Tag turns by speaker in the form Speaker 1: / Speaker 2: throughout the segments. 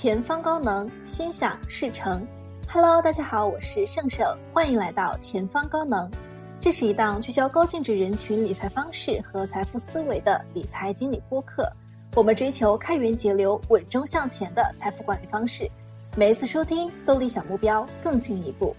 Speaker 1: 前方高能，心想事成。Hello，大家好，我是盛盛，欢迎来到前方高能。这是一档聚焦高净值人群理财方式和财富思维的理财经理播客。我们追求开源节流、稳中向前的财富管理方式。每一次收听都离小目标更近一步。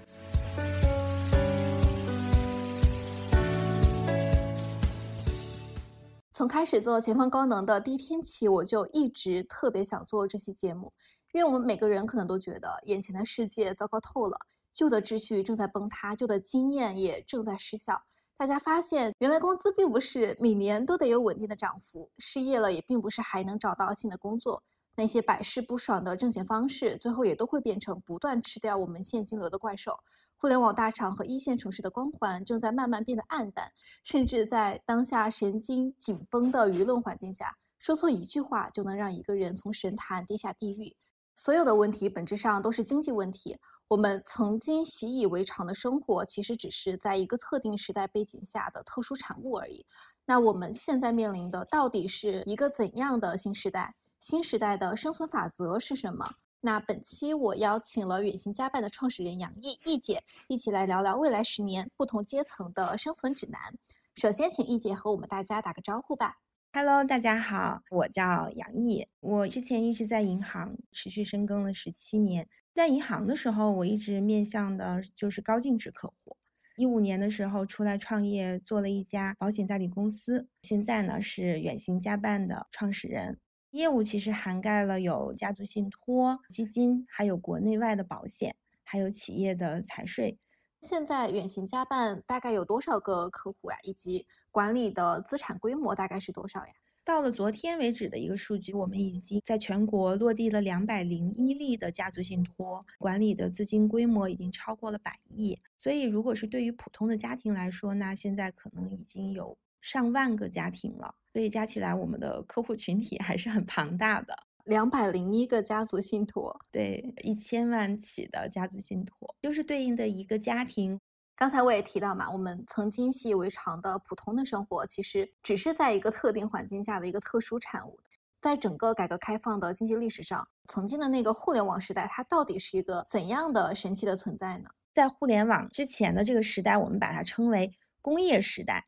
Speaker 1: 从开始做前方高能的第一天起，我就一直特别想做这期节目，因为我们每个人可能都觉得眼前的世界糟糕透了，旧的秩序正在崩塌，旧的经验也正在失效。大家发现，原来工资并不是每年都得有稳定的涨幅，失业了也并不是还能找到新的工作。那些百试不爽的挣钱方式，最后也都会变成不断吃掉我们现金流的怪兽。互联网大厂和一线城市的光环正在慢慢变得暗淡，甚至在当下神经紧绷的舆论环境下，说错一句话就能让一个人从神坛跌下地狱。所有的问题本质上都是经济问题。我们曾经习以为常的生活，其实只是在一个特定时代背景下的特殊产物而已。那我们现在面临的到底是一个怎样的新时代？新时代的生存法则是什么？那本期我邀请了远行家办的创始人杨毅毅姐，一起来聊聊未来十年不同阶层的生存指南。首先，请毅姐和我们大家打个招呼吧。
Speaker 2: Hello，大家好，我叫杨毅。我之前一直在银行持续深耕了十七年，在银行的时候，我一直面向的就是高净值客户。一五年的时候出来创业，做了一家保险代理公司，现在呢是远行家办的创始人。业务其实涵盖了有家族信托、基金，还有国内外的保险，还有企业的财税。
Speaker 1: 现在远行家办大概有多少个客户呀？以及管理的资产规模大概是多少呀？
Speaker 2: 到了昨天为止的一个数据，我们已经在全国落地了两百零一例的家族信托，管理的资金规模已经超过了百亿。所以，如果是对于普通的家庭来说，那现在可能已经有上万个家庭了。所以加起来，我们的客户群体还是很庞大的，
Speaker 1: 两百零一个家族信托，
Speaker 2: 对，一千万起的家族信托，就是对应的一个家庭。
Speaker 1: 刚才我也提到嘛，我们曾经习以为常的普通的生活，其实只是在一个特定环境下的一个特殊产物。在整个改革开放的经济历史上，曾经的那个互联网时代，它到底是一个怎样的神奇的存在呢？
Speaker 2: 在互联网之前的这个时代，我们把它称为工业时代。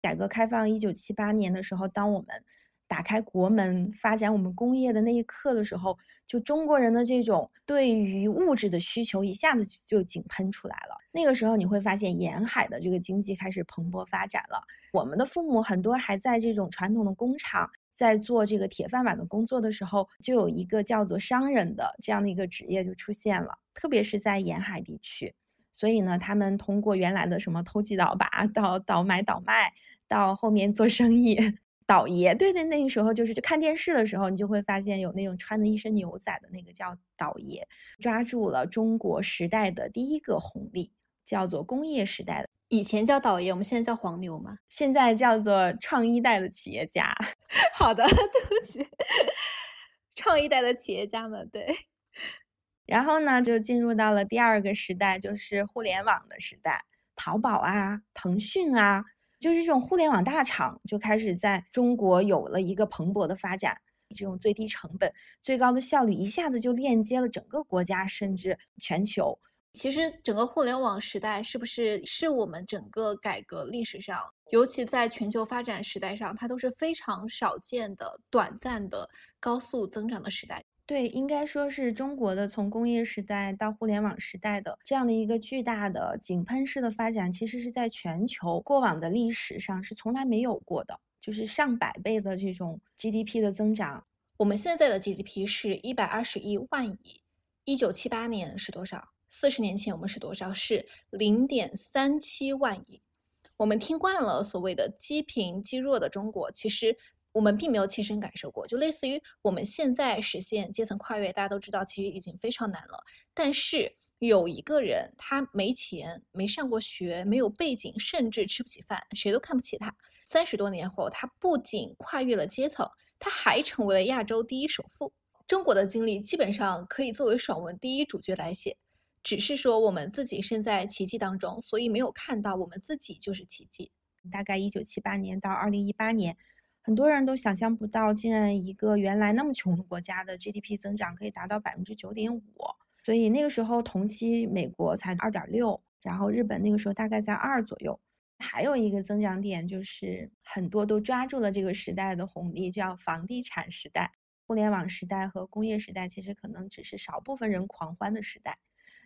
Speaker 2: 改革开放一九七八年的时候，当我们打开国门发展我们工业的那一刻的时候，就中国人的这种对于物质的需求一下子就井喷出来了。那个时候你会发现沿海的这个经济开始蓬勃发展了。我们的父母很多还在这种传统的工厂在做这个铁饭碗的工作的时候，就有一个叫做商人的这样的一个职业就出现了，特别是在沿海地区。所以呢，他们通过原来的什么投机倒把，到倒买倒卖，到后面做生意，倒爷。对对，那个时候就是就看电视的时候，你就会发现有那种穿的一身牛仔的那个叫倒爷，抓住了中国时代的第一个红利，叫做工业时代的。
Speaker 1: 以前叫倒爷，我们现在叫黄牛嘛？
Speaker 2: 现在叫做创一代的企业家。
Speaker 1: 好的，对不起，创一代的企业家们，对。
Speaker 2: 然后呢，就进入到了第二个时代，就是互联网的时代。淘宝啊，腾讯啊，就是这种互联网大厂就开始在中国有了一个蓬勃的发展。这种最低成本、最高的效率，一下子就链接了整个国家，甚至全球。
Speaker 1: 其实，整个互联网时代是不是是我们整个改革历史上，尤其在全球发展时代上，它都是非常少见的、短暂的、高速增长的时代？
Speaker 2: 对，应该说是中国的从工业时代到互联网时代的这样的一个巨大的井喷式的发展，其实是在全球过往的历史上是从来没有过的，就是上百倍的这种 GDP 的增长。
Speaker 1: 我们现在的 GDP 是一百二十一万亿，一九七八年是多少？四十年前我们是多少？是零点三七万亿。我们听惯了所谓的积贫积弱的中国，其实。我们并没有亲身感受过，就类似于我们现在实现阶层跨越，大家都知道，其实已经非常难了。但是有一个人，他没钱，没上过学，没有背景，甚至吃不起饭，谁都看不起他。三十多年后，他不仅跨越了阶层，他还成为了亚洲第一首富。中国的经历基本上可以作为爽文第一主角来写，只是说我们自己身在奇迹当中，所以没有看到我们自己就是奇迹。
Speaker 2: 大概一九七八年到二零一八年。很多人都想象不到，竟然一个原来那么穷的国家的 GDP 增长可以达到百分之九点五。所以那个时候同期美国才二点六，然后日本那个时候大概在二左右。还有一个增长点就是很多都抓住了这个时代的红利，叫房地产时代。互联网时代和工业时代其实可能只是少部分人狂欢的时代，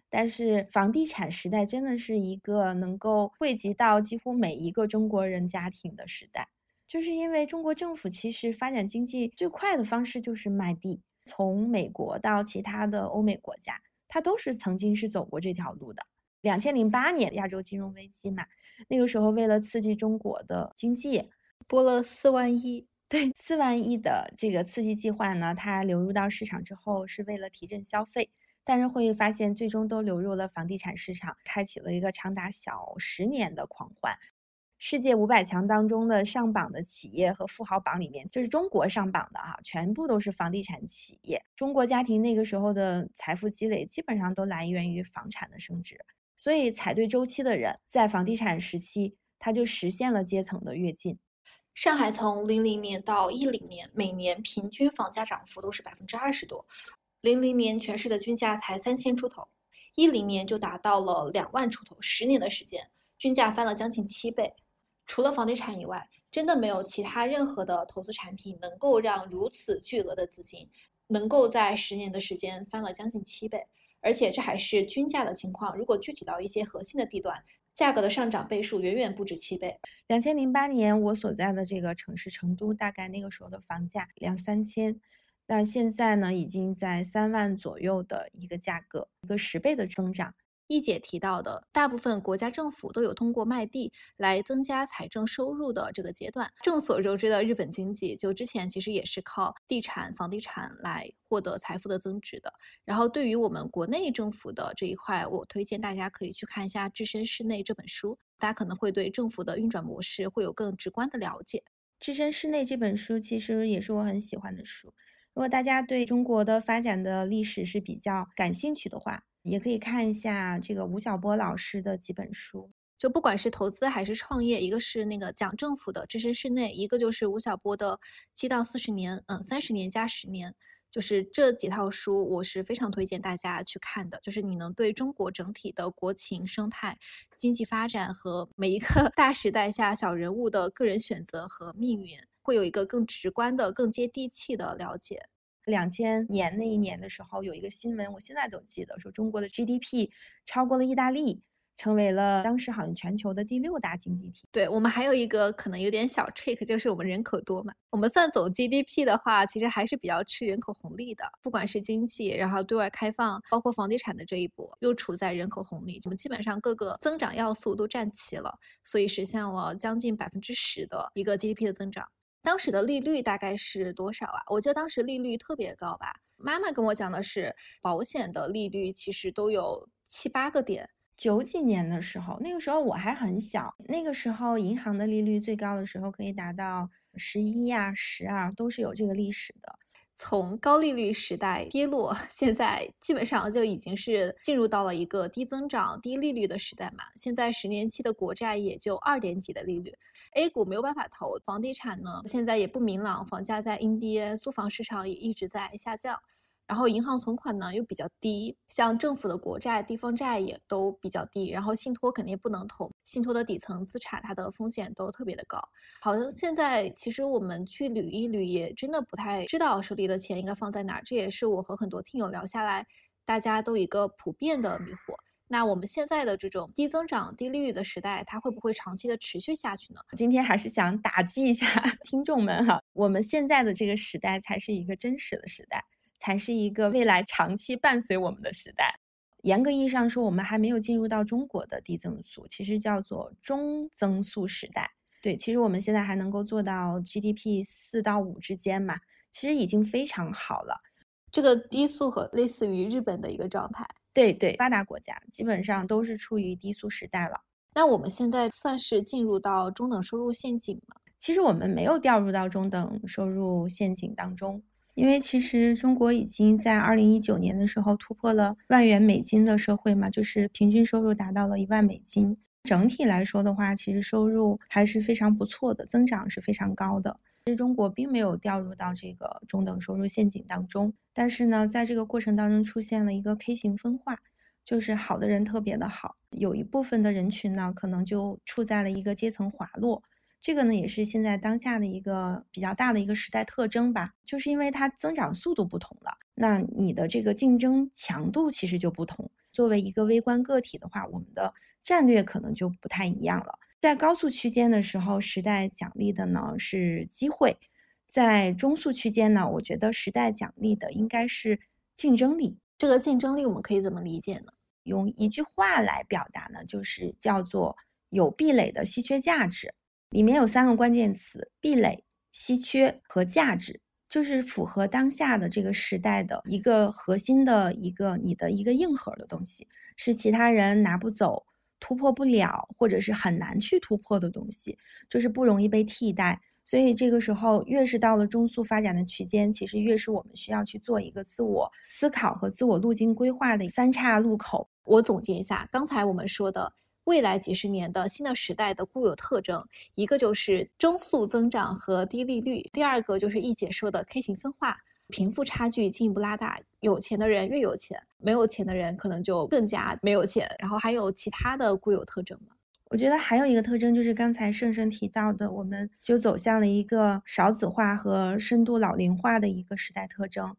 Speaker 2: 但是房地产时代真的是一个能够惠及到几乎每一个中国人家庭的时代。就是因为中国政府其实发展经济最快的方式就是卖地，从美国到其他的欧美国家，它都是曾经是走过这条路的。两千零八年亚洲金融危机嘛，那个时候为了刺激中国的经济，
Speaker 1: 拨了四万亿。
Speaker 2: 对四万亿的这个刺激计划呢，它流入到市场之后是为了提振消费，但是会发现最终都流入了房地产市场，开启了一个长达小十年的狂欢。世界五百强当中的上榜的企业和富豪榜里面，就是中国上榜的哈，全部都是房地产企业。中国家庭那个时候的财富积累基本上都来源于房产的升值，所以踩对周期的人，在房地产时期他就实现了阶层的跃进。
Speaker 1: 上海从零零年到一零年，每年平均房价涨幅都是百分之二十多。零零年全市的均价才三千出头，一零年就达到了两万出头，十年的时间，均价翻了将近七倍。除了房地产以外，真的没有其他任何的投资产品能够让如此巨额的资金能够在十年的时间翻了将近七倍。而且这还是均价的情况，如果具体到一些核心的地段。价格的上涨倍数远远不止七倍。
Speaker 2: 两千零八年，我所在的这个城市成都，大概那个时候的房价两三千，但现在呢，已经在三万左右的一个价格，一个十倍的增长。
Speaker 1: 一姐提到的，大部分国家政府都有通过卖地来增加财政收入的这个阶段。众所周知的日本经济，就之前其实也是靠地产、房地产来获得财富的增值的。然后对于我们国内政府的这一块，我推荐大家可以去看一下《置身事内》这本书，大家可能会对政府的运转模式会有更直观的了解。
Speaker 2: 《置身事内》这本书其实也是我很喜欢的书。如果大家对中国的发展的历史是比较感兴趣的话，也可以看一下这个吴晓波老师的几本书，
Speaker 1: 就不管是投资还是创业，一个是那个讲政府的置身事内，一个就是吴晓波的七到四十年，嗯，三十年加十年，就是这几套书，我是非常推荐大家去看的。就是你能对中国整体的国情、生态、经济发展和每一个 大时代下小人物的个人选择和命运，会有一个更直观的、更接地气的了解。
Speaker 2: 两千年那一年的时候，有一个新闻，我现在都记得，说中国的 GDP 超过了意大利，成为了当时好像全球的第六大经济体。
Speaker 1: 对我们还有一个可能有点小 trick，就是我们人口多嘛。我们算总 GDP 的话，其实还是比较吃人口红利的。不管是经济，然后对外开放，包括房地产的这一波，又处在人口红利，我们基本上各个增长要素都占齐了，所以实现了将近百分之十的一个 GDP 的增长。当时的利率大概是多少啊？我记得当时利率特别高吧。妈妈跟我讲的是，保险的利率其实都有七八个点。
Speaker 2: 九几年的时候，那个时候我还很小，那个时候银行的利率最高的时候可以达到十一呀、十二，都是有这个历史的。
Speaker 1: 从高利率时代跌落，现在基本上就已经是进入到了一个低增长、低利率的时代嘛。现在十年期的国债也就二点几的利率，A 股没有办法投，房地产呢现在也不明朗，房价在阴跌，租房市场也一直在下降。然后银行存款呢又比较低，像政府的国债、地方债也都比较低，然后信托肯定不能投，信托的底层资产它的风险都特别的高。好像现在其实我们去捋一捋，也真的不太知道手里的钱应该放在哪儿。这也是我和很多听友聊下来，大家都一个普遍的迷惑。那我们现在的这种低增长、低利率的时代，它会不会长期的持续下去呢？
Speaker 2: 今天还是想打击一下 听众们哈，我们现在的这个时代才是一个真实的时代。才是一个未来长期伴随我们的时代。严格意义上说，我们还没有进入到中国的低增速，其实叫做中增速时代。对，其实我们现在还能够做到 GDP 四到五之间嘛，其实已经非常好了。
Speaker 1: 这个低速和类似于日本的一个状态。
Speaker 2: 对对，发达国家基本上都是处于低速时代了。
Speaker 1: 那我们现在算是进入到中等收入陷阱吗？
Speaker 2: 其实我们没有掉入到中等收入陷阱当中。因为其实中国已经在二零一九年的时候突破了万元美金的社会嘛，就是平均收入达到了一万美金。整体来说的话，其实收入还是非常不错的，增长是非常高的。其实中国并没有掉入到这个中等收入陷阱当中，但是呢，在这个过程当中出现了一个 K 型分化，就是好的人特别的好，有一部分的人群呢，可能就处在了一个阶层滑落。这个呢，也是现在当下的一个比较大的一个时代特征吧，就是因为它增长速度不同了，那你的这个竞争强度其实就不同。作为一个微观个体的话，我们的战略可能就不太一样了。在高速区间的时候，时代奖励的呢是机会；在中速区间呢，我觉得时代奖励的应该是竞争力。
Speaker 1: 这个竞争力我们可以怎么理解呢？
Speaker 2: 用一句话来表达呢，就是叫做有壁垒的稀缺价值。里面有三个关键词：壁垒、稀缺和价值，就是符合当下的这个时代的一个核心的一个你的一个硬核的东西，是其他人拿不走、突破不了，或者是很难去突破的东西，就是不容易被替代。所以这个时候，越是到了中速发展的区间，其实越是我们需要去做一个自我思考和自我路径规划的三岔路口。
Speaker 1: 我总结一下，刚才我们说的。未来几十年的新的时代的固有特征，一个就是中速增长和低利率，第二个就是易姐说的 K 型分化，贫富差距进一步拉大，有钱的人越有钱，没有钱的人可能就更加没有钱。然后还有其他的固有特征吗？
Speaker 2: 我觉得还有一个特征就是刚才盛盛提到的，我们就走向了一个少子化和深度老龄化的一个时代特征。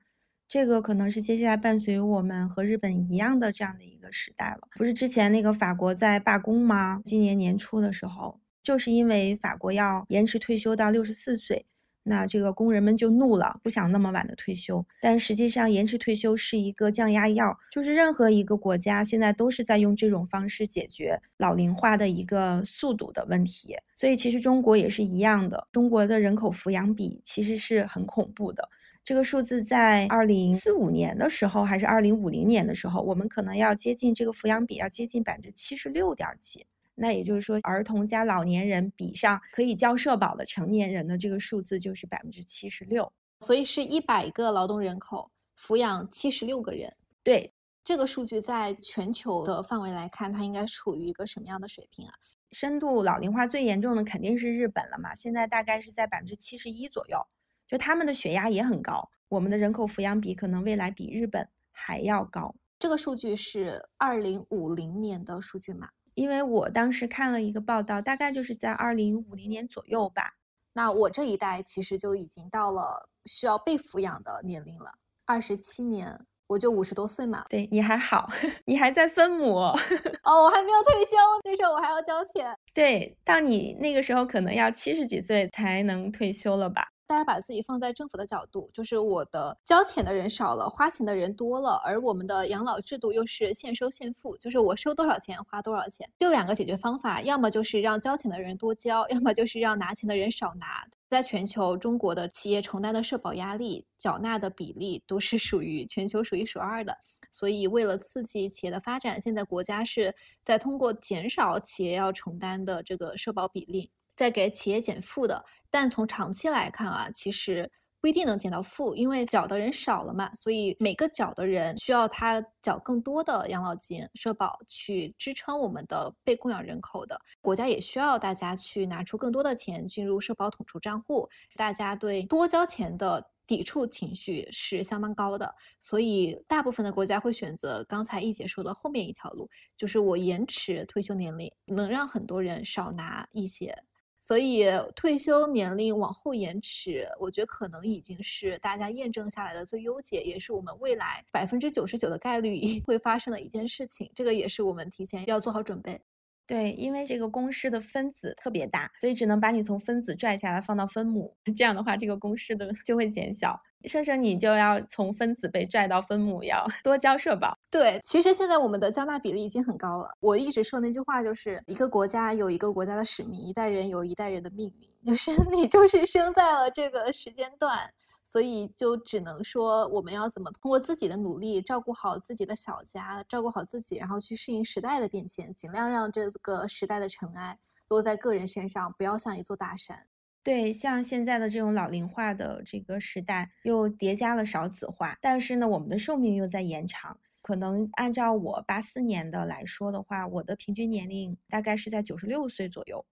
Speaker 2: 这个可能是接下来伴随我们和日本一样的这样的一个时代了。不是之前那个法国在罢工吗？今年年初的时候，就是因为法国要延迟退休到六十四岁，那这个工人们就怒了，不想那么晚的退休。但实际上，延迟退休是一个降压药，就是任何一个国家现在都是在用这种方式解决老龄化的一个速度的问题。所以，其实中国也是一样的，中国的人口抚养比其实是很恐怖的。这个数字在二零四五年的时候，还是二零五零年的时候，我们可能要接近这个抚养比，要接近百分之七十六点几。那也就是说，儿童加老年人比上可以交社保的成年人的这个数字就是百分之七十六。
Speaker 1: 所以是一百个劳动人口抚养七十六个人。
Speaker 2: 对
Speaker 1: 这个数据，在全球的范围来看，它应该处于一个什么样的水平啊？
Speaker 2: 深度老龄化最严重的肯定是日本了嘛，现在大概是在百分之七十一左右。就他们的血压也很高，我们的人口抚养比可能未来比日本还要高。
Speaker 1: 这个数据是二零五零年的数据吗？
Speaker 2: 因为我当时看了一个报道，大概就是在二零五零年左右吧。
Speaker 1: 那我这一代其实就已经到了需要被抚养的年龄了，二十七年，我就五十多岁嘛。
Speaker 2: 对你还好，你还在分母
Speaker 1: 哦，我还没有退休，那时候我还要交钱。
Speaker 2: 对，到你那个时候可能要七十几岁才能退休了吧？
Speaker 1: 大家把自己放在政府的角度，就是我的交钱的人少了，花钱的人多了，而我们的养老制度又是现收现付，就是我收多少钱花多少钱，就两个解决方法，要么就是让交钱的人多交，要么就是让拿钱的人少拿。在全球，中国的企业承担的社保压力、缴纳的比例都是属于全球数一数二的，所以为了刺激企业的发展，现在国家是在通过减少企业要承担的这个社保比例。在给企业减负的，但从长期来看啊，其实不一定能减到负，因为缴的人少了嘛，所以每个缴的人需要他缴更多的养老金、社保去支撑我们的被供养人口的。国家也需要大家去拿出更多的钱进入社保统筹账户，大家对多交钱的抵触情绪是相当高的，所以大部分的国家会选择刚才一姐说的后面一条路，就是我延迟退休年龄，能让很多人少拿一些。所以退休年龄往后延迟，我觉得可能已经是大家验证下来的最优解，也是我们未来百分之九十九的概率 会发生的一件事情。这个也是我们提前要做好准备。
Speaker 2: 对，因为这个公式的分子特别大，所以只能把你从分子拽下来放到分母，这样的话这个公式的就会减小。生生你就要从分子被拽到分母，要 多交社保。
Speaker 1: 对，其实现在我们的交纳比例已经很高了。我一直说那句话，就是一个国家有一个国家的使命，一代人有一代人的命运，就是 你就是生在了这个时间段，所以就只能说我们要怎么通过自己的努力照顾好自己的小家，照顾好自己，然后去适应时代的变迁，尽量让这个时代的尘埃落在个人身上，不要像一座大山。
Speaker 2: 对，像现在的这种老龄化的这个时代，又叠加了少子化，但是呢，我们的寿命又在延长。可能按照我八四年的来说的话，我的平均年龄大概是在九十六岁左右。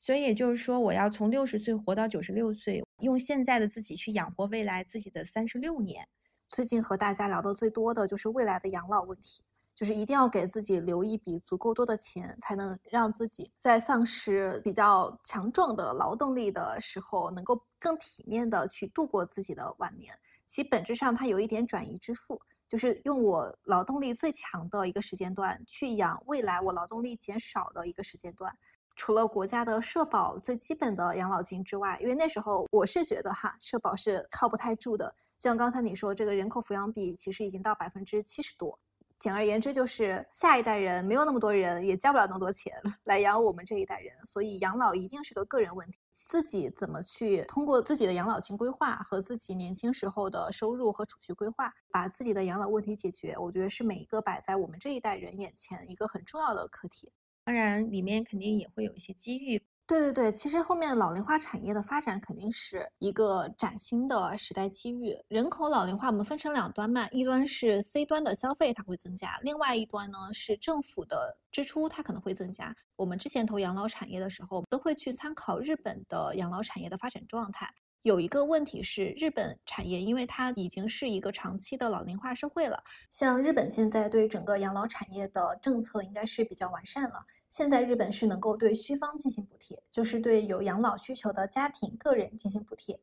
Speaker 2: 所以也就是说，我要从六十岁活到九十六岁，用现在的自己去养活未来自己的三十六年。
Speaker 1: 最近和大家聊的最多的就是未来的养老问题，就是一定要给自己留一笔足够多的钱，才能让自己在丧失比较强壮的劳动力的时候，能够更体面的去度过自己的晚年。其本质上，它有一点转移支付，就是用我劳动力最强的一个时间段去养未来我劳动力减少的一个时间段。除了国家的社保最基本的养老金之外，因为那时候我是觉得哈，社保是靠不太住的。就像刚才你说，这个人口抚养比其实已经到百分之七十多。简而言之，就是下一代人没有那么多人，也交不了那么多钱来养我们这一代人，所以养老一定是个个人问题。自己怎么去通过自己的养老金规划和自己年轻时候的收入和储蓄规划，把自己的养老问题解决，我觉得是每一个摆在我们这一代人眼前一个很重要的课题。
Speaker 2: 当然，里面肯定也会有一些机遇。
Speaker 1: 对对对，其实后面老龄化产业的发展肯定是一个崭新的时代机遇。人口老龄化，我们分成两端嘛，一端是 C 端的消费它会增加，另外一端呢是政府的支出它可能会增加。我们之前投养老产业的时候，都会去参考日本的养老产业的发展状态。有一个问题是，日本产业因为它已经是一个长期的老龄化社会了，像日本现在对整个养老产业的政策应该是比较完善了。现在日本是能够对需方进行补贴，就是对有养老需求的家庭个人进行补贴。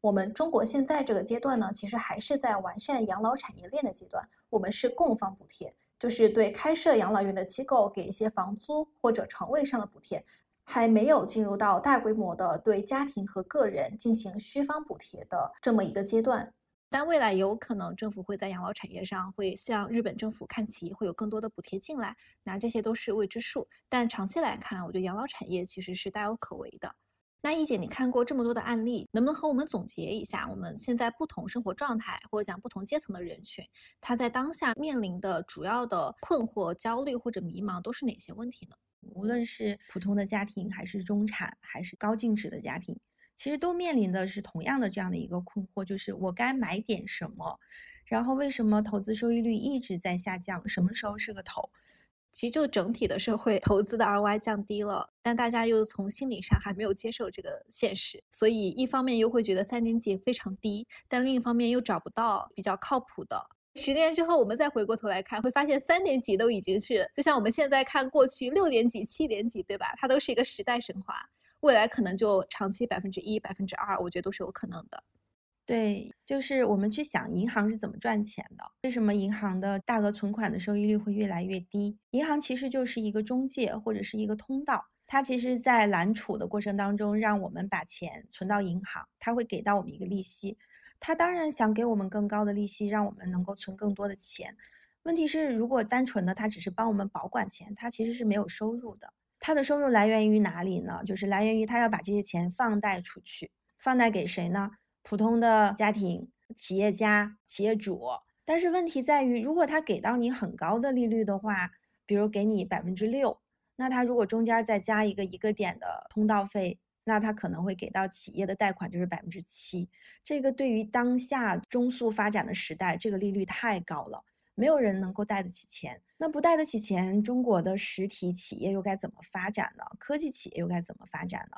Speaker 1: 我们中国现在这个阶段呢，其实还是在完善养老产业链的阶段，我们是供方补贴，就是对开设养老院的机构给一些房租或者床位上的补贴。还没有进入到大规模的对家庭和个人进行需方补贴的这么一个阶段，但未来有可能政府会在养老产业上会向日本政府看齐，会有更多的补贴进来，那这些都是未知数。但长期来看，我觉得养老产业其实是大有可为的。那易姐，你看过这么多的案例，能不能和我们总结一下，我们现在不同生活状态或者讲不同阶层的人群，他在当下面临的主要的困惑、焦虑或者迷茫都是哪些问题呢？
Speaker 2: 无论是普通的家庭，还是中产，还是高净值的家庭，其实都面临的是同样的这样的一个困惑，就是我该买点什么？然后为什么投资收益率一直在下降？什么时候是个头？
Speaker 1: 其实就整体的社会投资的 ROI 降低了，但大家又从心理上还没有接受这个现实，所以一方面又会觉得三年级非常低，但另一方面又找不到比较靠谱的。十年之后，我们再回过头来看，会发现三点几都已经是，就像我们现在看过去六点几、七点几，对吧？它都是一个时代神话，未来可能就长期百分之一、百分之二，我觉得都是有可能的。
Speaker 2: 对，就是我们去想银行是怎么赚钱的，为什么银行的大额存款的收益率会越来越低？银行其实就是一个中介或者是一个通道，它其实在揽储的过程当中，让我们把钱存到银行，它会给到我们一个利息。他当然想给我们更高的利息，让我们能够存更多的钱。问题是，如果单纯的他只是帮我们保管钱，他其实是没有收入的。他的收入来源于哪里呢？就是来源于他要把这些钱放贷出去，放贷给谁呢？普通的家庭、企业家、企业主。但是问题在于，如果他给到你很高的利率的话，比如给你百分之六，那他如果中间再加一个一个点的通道费。那他可能会给到企业的贷款就是百分之七，这个对于当下中速发展的时代，这个利率太高了，没有人能够贷得起钱。那不贷得起钱，中国的实体企业又该怎么发展呢？科技企业又该怎么发展呢？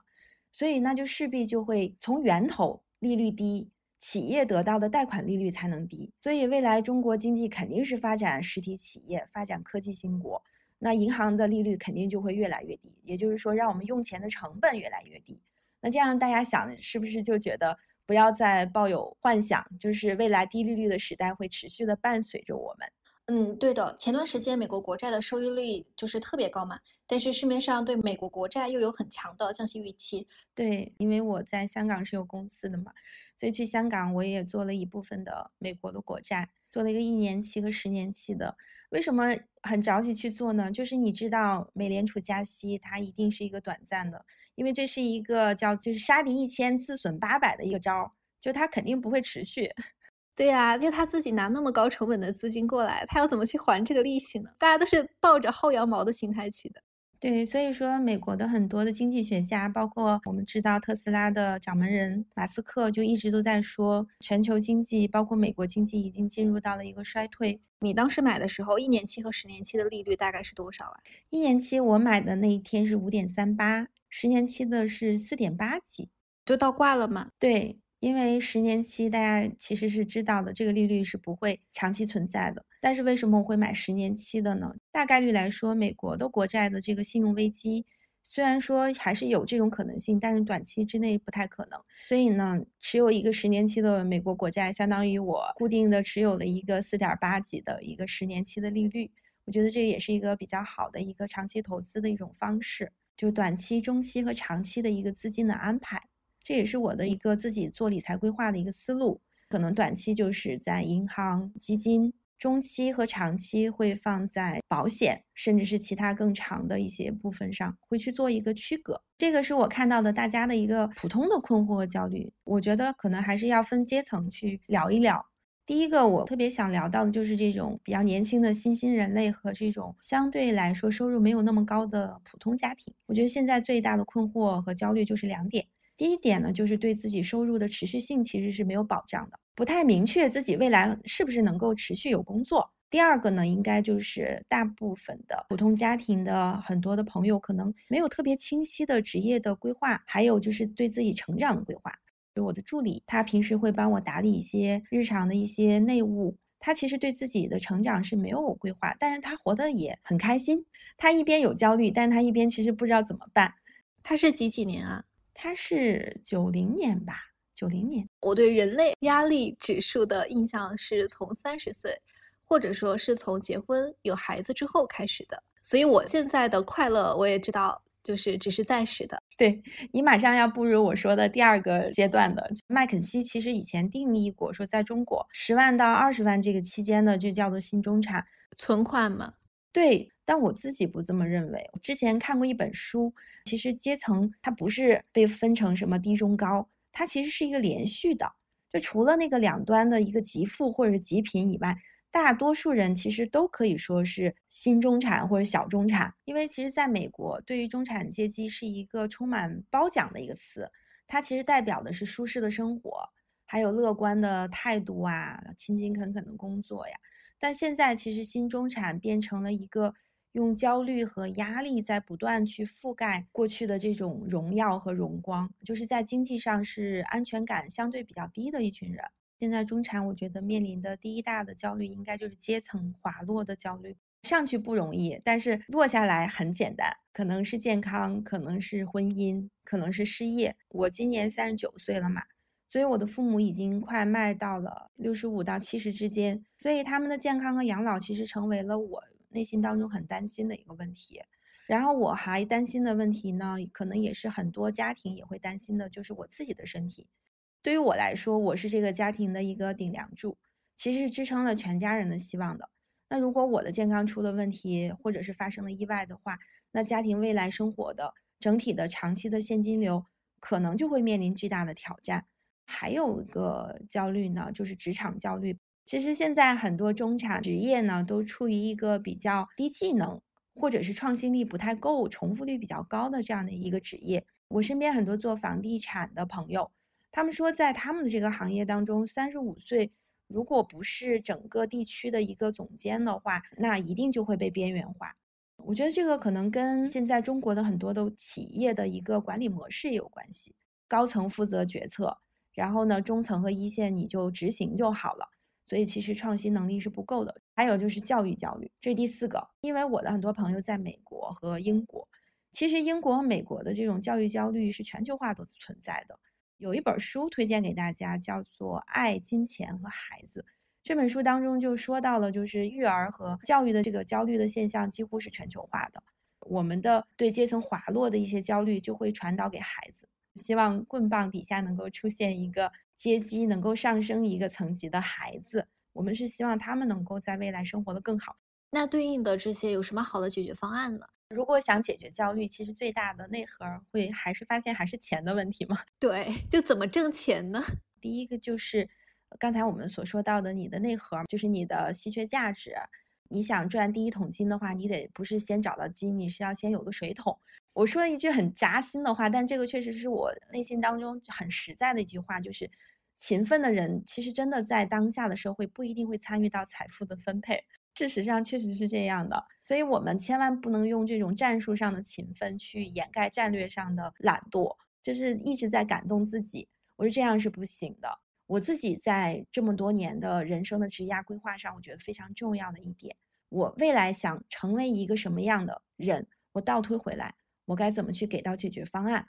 Speaker 2: 所以那就势必就会从源头利率低，企业得到的贷款利率才能低。所以未来中国经济肯定是发展实体企业，发展科技兴国。那银行的利率肯定就会越来越低，也就是说，让我们用钱的成本越来越低。那这样大家想，是不是就觉得不要再抱有幻想，就是未来低利率的时代会持续的伴随着我们？
Speaker 1: 嗯，对的。前段时间美国国债的收益率就是特别高嘛，但是市面上对美国国债又有很强的降息预期。
Speaker 2: 对，因为我在香港是有公司的嘛，所以去香港我也做了一部分的美国的国债，做了一个一年期和十年期的。为什么很着急去做呢？就是你知道，美联储加息它一定是一个短暂的，因为这是一个叫就是杀敌一千自损八百的一个招，就它肯定不会持续。
Speaker 1: 对呀，就他自己拿那么高成本的资金过来，他要怎么去还这个利息呢？大家都是抱着薅羊毛的心态去的。
Speaker 2: 对，所以说美国的很多的经济学家，包括我们知道特斯拉的掌门人马斯克，就一直都在说，全球经济包括美国经济已经进入到了一个衰退。
Speaker 1: 你当时买的时候，一年期和十年期的利率大概是多少啊？
Speaker 2: 一年期我买的那一天是五点三八，十年期的是四点八几，
Speaker 1: 就倒挂了嘛？
Speaker 2: 对，因为十年期大家其实是知道的，这个利率是不会长期存在的。但是为什么我会买十年期的呢？大概率来说，美国的国债的这个信用危机。虽然说还是有这种可能性，但是短期之内不太可能。所以呢，持有一个十年期的美国国债，相当于我固定的持有了一个四点八几的一个十年期的利率。我觉得这也是一个比较好的一个长期投资的一种方式，就短期、中期和长期的一个资金的安排。这也是我的一个自己做理财规划的一个思路。可能短期就是在银行、基金。中期和长期会放在保险，甚至是其他更长的一些部分上，会去做一个区隔。这个是我看到的大家的一个普通的困惑和焦虑。我觉得可能还是要分阶层去聊一聊。第一个，我特别想聊到的就是这种比较年轻的新兴人类和这种相对来说收入没有那么高的普通家庭。我觉得现在最大的困惑和焦虑就是两点。第一点呢，就是对自己收入的持续性其实是没有保障的。不太明确自己未来是不是能够持续有工作。第二个呢，应该就是大部分的普通家庭的很多的朋友可能没有特别清晰的职业的规划，还有就是对自己成长的规划。就我的助理，他平时会帮我打理一些日常的一些内务，他其实对自己的成长是没有规划，但是他活得也很开心。他一边有焦虑，但他一边其实不知道怎么办。
Speaker 1: 他是几几年啊？
Speaker 2: 他是九零年吧。九零年，
Speaker 1: 我对人类压力指数的印象是从三十岁，或者说是从结婚有孩子之后开始的。所以我现在的快乐，我也知道，就是只是暂时的。
Speaker 2: 对你马上要步入我说的第二个阶段的。麦肯锡其实以前定义过，说在中国十万到二十万这个期间的，就叫做新中产
Speaker 1: 存款嘛。
Speaker 2: 对，但我自己不这么认为。我之前看过一本书，其实阶层它不是被分成什么低中高。它其实是一个连续的，就除了那个两端的一个极富或者是极贫以外，大多数人其实都可以说是新中产或者小中产。因为其实在美国，对于中产阶级是一个充满褒奖的一个词，它其实代表的是舒适的生活，还有乐观的态度啊，勤勤恳恳的工作呀。但现在其实新中产变成了一个。用焦虑和压力在不断去覆盖过去的这种荣耀和荣光，就是在经济上是安全感相对比较低的一群人。现在中产，我觉得面临的第一大的焦虑应该就是阶层滑落的焦虑。上去不容易，但是落下来很简单，可能是健康，可能是婚姻，可能是失业。我今年三十九岁了嘛，所以我的父母已经快迈到了六十五到七十之间，所以他们的健康和养老其实成为了我。内心当中很担心的一个问题，然后我还担心的问题呢，可能也是很多家庭也会担心的，就是我自己的身体。对于我来说，我是这个家庭的一个顶梁柱，其实是支撑了全家人的希望的。那如果我的健康出了问题，或者是发生了意外的话，那家庭未来生活的整体的长期的现金流可能就会面临巨大的挑战。还有一个焦虑呢，就是职场焦虑。其实现在很多中产职业呢，都处于一个比较低技能，或者是创新力不太够、重复率比较高的这样的一个职业。我身边很多做房地产的朋友，他们说在他们的这个行业当中，三十五岁如果不是整个地区的一个总监的话，那一定就会被边缘化。我觉得这个可能跟现在中国的很多的企业的一个管理模式也有关系，高层负责决策，然后呢，中层和一线你就执行就好了。所以其实创新能力是不够的，还有就是教育焦虑，这是第四个。因为我的很多朋友在美国和英国，其实英国和美国的这种教育焦虑是全球化都存在的。有一本书推荐给大家，叫做《爱、金钱和孩子》。这本书当中就说到了，就是育儿和教育的这个焦虑的现象几乎是全球化的。我们的对阶层滑落的一些焦虑就会传导给孩子。希望棍棒底下能够出现一个阶级能够上升一个层级的孩子，我们是希望他们能够在未来生活的更好。
Speaker 1: 那对应的这些有什么好的解决方案呢？
Speaker 2: 如果想解决焦虑，其实最大的内核会还是发现还是钱的问题吗？
Speaker 1: 对，就怎么挣钱呢？
Speaker 2: 第一个就是刚才我们所说到的，你的内核就是你的稀缺价值。你想赚第一桶金的话，你得不是先找到金，你是要先有个水桶。我说了一句很扎心的话，但这个确实是我内心当中很实在的一句话，就是勤奋的人其实真的在当下的社会不一定会参与到财富的分配。事实上确实是这样的，所以我们千万不能用这种战术上的勤奋去掩盖战略上的懒惰，就是一直在感动自己。我说这样是不行的。我自己在这么多年的人生的职业规划上，我觉得非常重要的一点，我未来想成为一个什么样的人，我倒推回来，我该怎么去给到解决方案？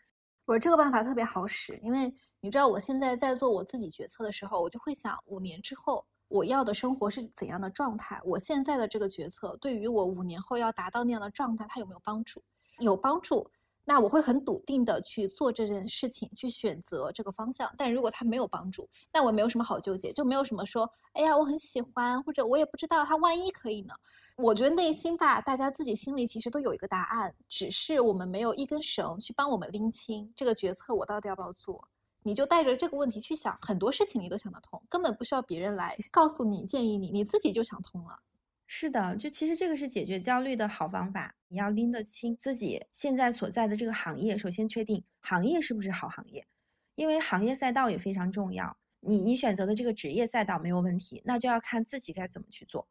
Speaker 1: 我这个办法特别好使，因为你知道我现在在做我自己决策的时候，我就会想五年之后。我要的生活是怎样的状态？我现在的这个决策对于我五年后要达到那样的状态，它有没有帮助？有帮助，那我会很笃定的去做这件事情，去选择这个方向。但如果它没有帮助，那我没有什么好纠结，就没有什么说，哎呀，我很喜欢，或者我也不知道它万一可以呢？我觉得内心吧，大家自己心里其实都有一个答案，只是我们没有一根绳去帮我们拎清这个决策，我到底要不要做。你就带着这个问题去想，很多事情你都想得通，根本不需要别人来告诉你、建议你，你自己就想通了。
Speaker 2: 是的，就其实这个是解决焦虑的好方法。你要拎得清自己现在所在的这个行业，首先确定行业是不是好行业，因为行业赛道也非常重要。你你选择的这个职业赛道没有问题，那就要看自己该怎么去做。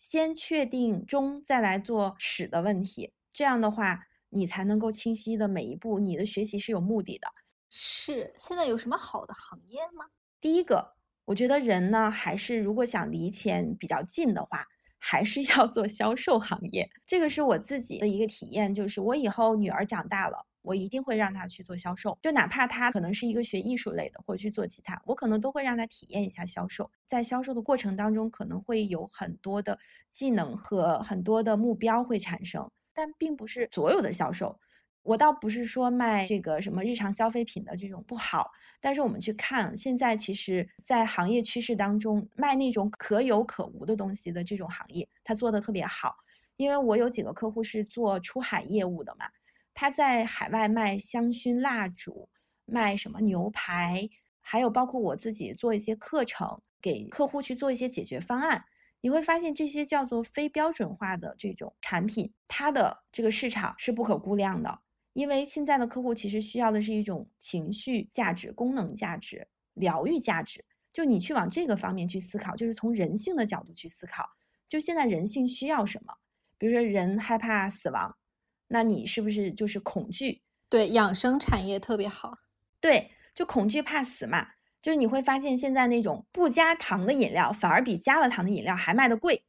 Speaker 2: 先确定中，再来做始的问题，这样的话，你才能够清晰的每一步，你的学习是有目的的。
Speaker 1: 是，现在有什么好的行业吗？
Speaker 2: 第一个，我觉得人呢，还是如果想离钱比较近的话，还是要做销售行业。这个是我自己的一个体验，就是我以后女儿长大了，我一定会让她去做销售，就哪怕她可能是一个学艺术类的，或者去做其他，我可能都会让她体验一下销售。在销售的过程当中，可能会有很多的技能和很多的目标会产生，但并不是所有的销售。我倒不是说卖这个什么日常消费品的这种不好，但是我们去看现在，其实，在行业趋势当中，卖那种可有可无的东西的这种行业，它做的特别好。因为我有几个客户是做出海业务的嘛，他在海外卖香薰蜡烛，卖什么牛排，还有包括我自己做一些课程，给客户去做一些解决方案。你会发现这些叫做非标准化的这种产品，它的这个市场是不可估量的。因为现在的客户其实需要的是一种情绪价值、功能价值、疗愈价值，就你去往这个方面去思考，就是从人性的角度去思考，就现在人性需要什么？比如说人害怕死亡，那你是不是就是恐惧？
Speaker 1: 对，养生产业特别好。
Speaker 2: 对，就恐惧怕死嘛，就是你会发现现在那种不加糖的饮料，反而比加了糖的饮料还卖的贵。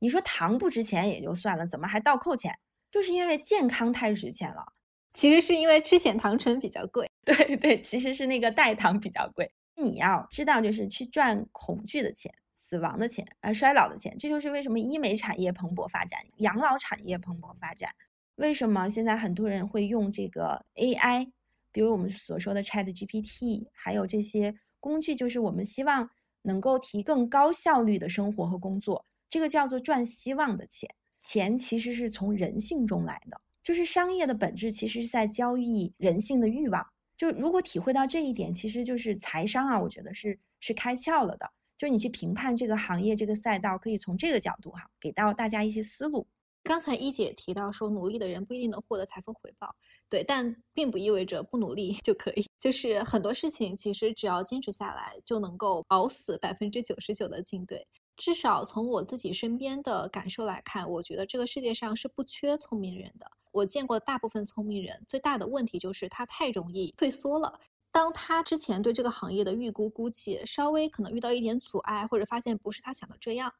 Speaker 2: 你说糖不值钱也就算了，怎么还倒扣钱？就是因为健康太值钱了。
Speaker 1: 其实是因为吃显糖醇比较贵，
Speaker 2: 对对，其实是那个代糖比较贵。你要知道，就是去赚恐惧的钱、死亡的钱、呃衰老的钱，这就是为什么医美产业蓬勃发展，养老产业蓬勃发展。为什么现在很多人会用这个 AI，比如我们所说的 Chat GPT，还有这些工具，就是我们希望能够提更高效率的生活和工作。这个叫做赚希望的钱，钱其实是从人性中来的。就是商业的本质，其实是在交易人性的欲望。就如果体会到这一点，其实就是财商啊，我觉得是是开窍了的。就你去评判这个行业、这个赛道，可以从这个角度哈，给到大家一些思路。
Speaker 1: 刚才一姐提到说，努力的人不一定能获得财富回报，对，但并不意味着不努力就可以。就是很多事情，其实只要坚持下来，就能够熬死百分之九十九的竞对。至少从我自己身边的感受来看，我觉得这个世界上是不缺聪明人的。我见过大部分聪明人，最大的问题就是他太容易退缩了。当他之前对这个行业的预估估计稍微可能遇到一点阻碍，或者发现不是他想的这样，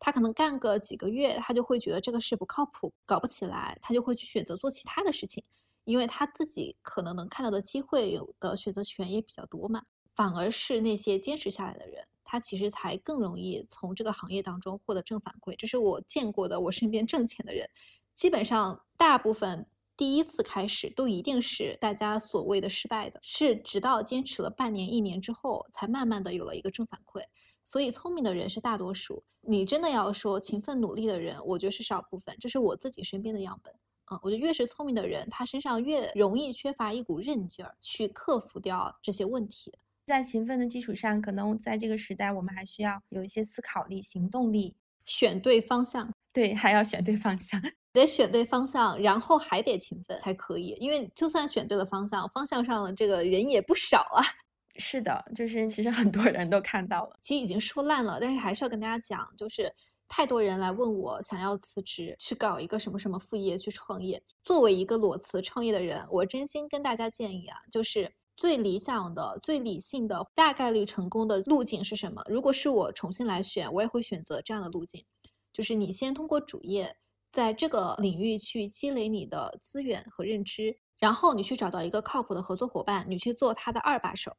Speaker 1: 他可能干个几个月，他就会觉得这个事不靠谱，搞不起来，他就会去选择做其他的事情，因为他自己可能能看到的机会有的选择权也比较多嘛。反而是那些坚持下来的人，他其实才更容易从这个行业当中获得正反馈。这是我见过的，我身边挣钱的人。基本上，大部分第一次开始都一定是大家所谓的失败的，是直到坚持了半年、一年之后，才慢慢的有了一个正反馈。所以，聪明的人是大多数。你真的要说勤奋努力的人，我觉得是少部分。这是我自己身边的样本。啊，我觉得越是聪明的人，他身上越容易缺乏一股韧劲儿，去克服掉这些问题。
Speaker 2: 在勤奋的基础上，可能在这个时代，我们还需要有一些思考力、行动力，
Speaker 1: 选对方向。
Speaker 2: 对，还要选对方向。
Speaker 1: 得选对方向，然后还得勤奋才可以。因为就算选对了方向，方向上的这个人也不少啊。
Speaker 2: 是的，就是其实很多人都看到了，
Speaker 1: 其实已经说烂了，但是还是要跟大家讲，就是。太多人来问我想要辞职去搞一个什么什么副业去创业。作为一个裸辞创业的人，我真心跟大家建议啊，就是最理想的、最理性的、大概率成功的路径是什么？如果是我重新来选，我也会选择这样的路径，就是你先通过主业在这个领域去积累你的资源和认知，然后你去找到一个靠谱的合作伙伴，你去做他的二把手。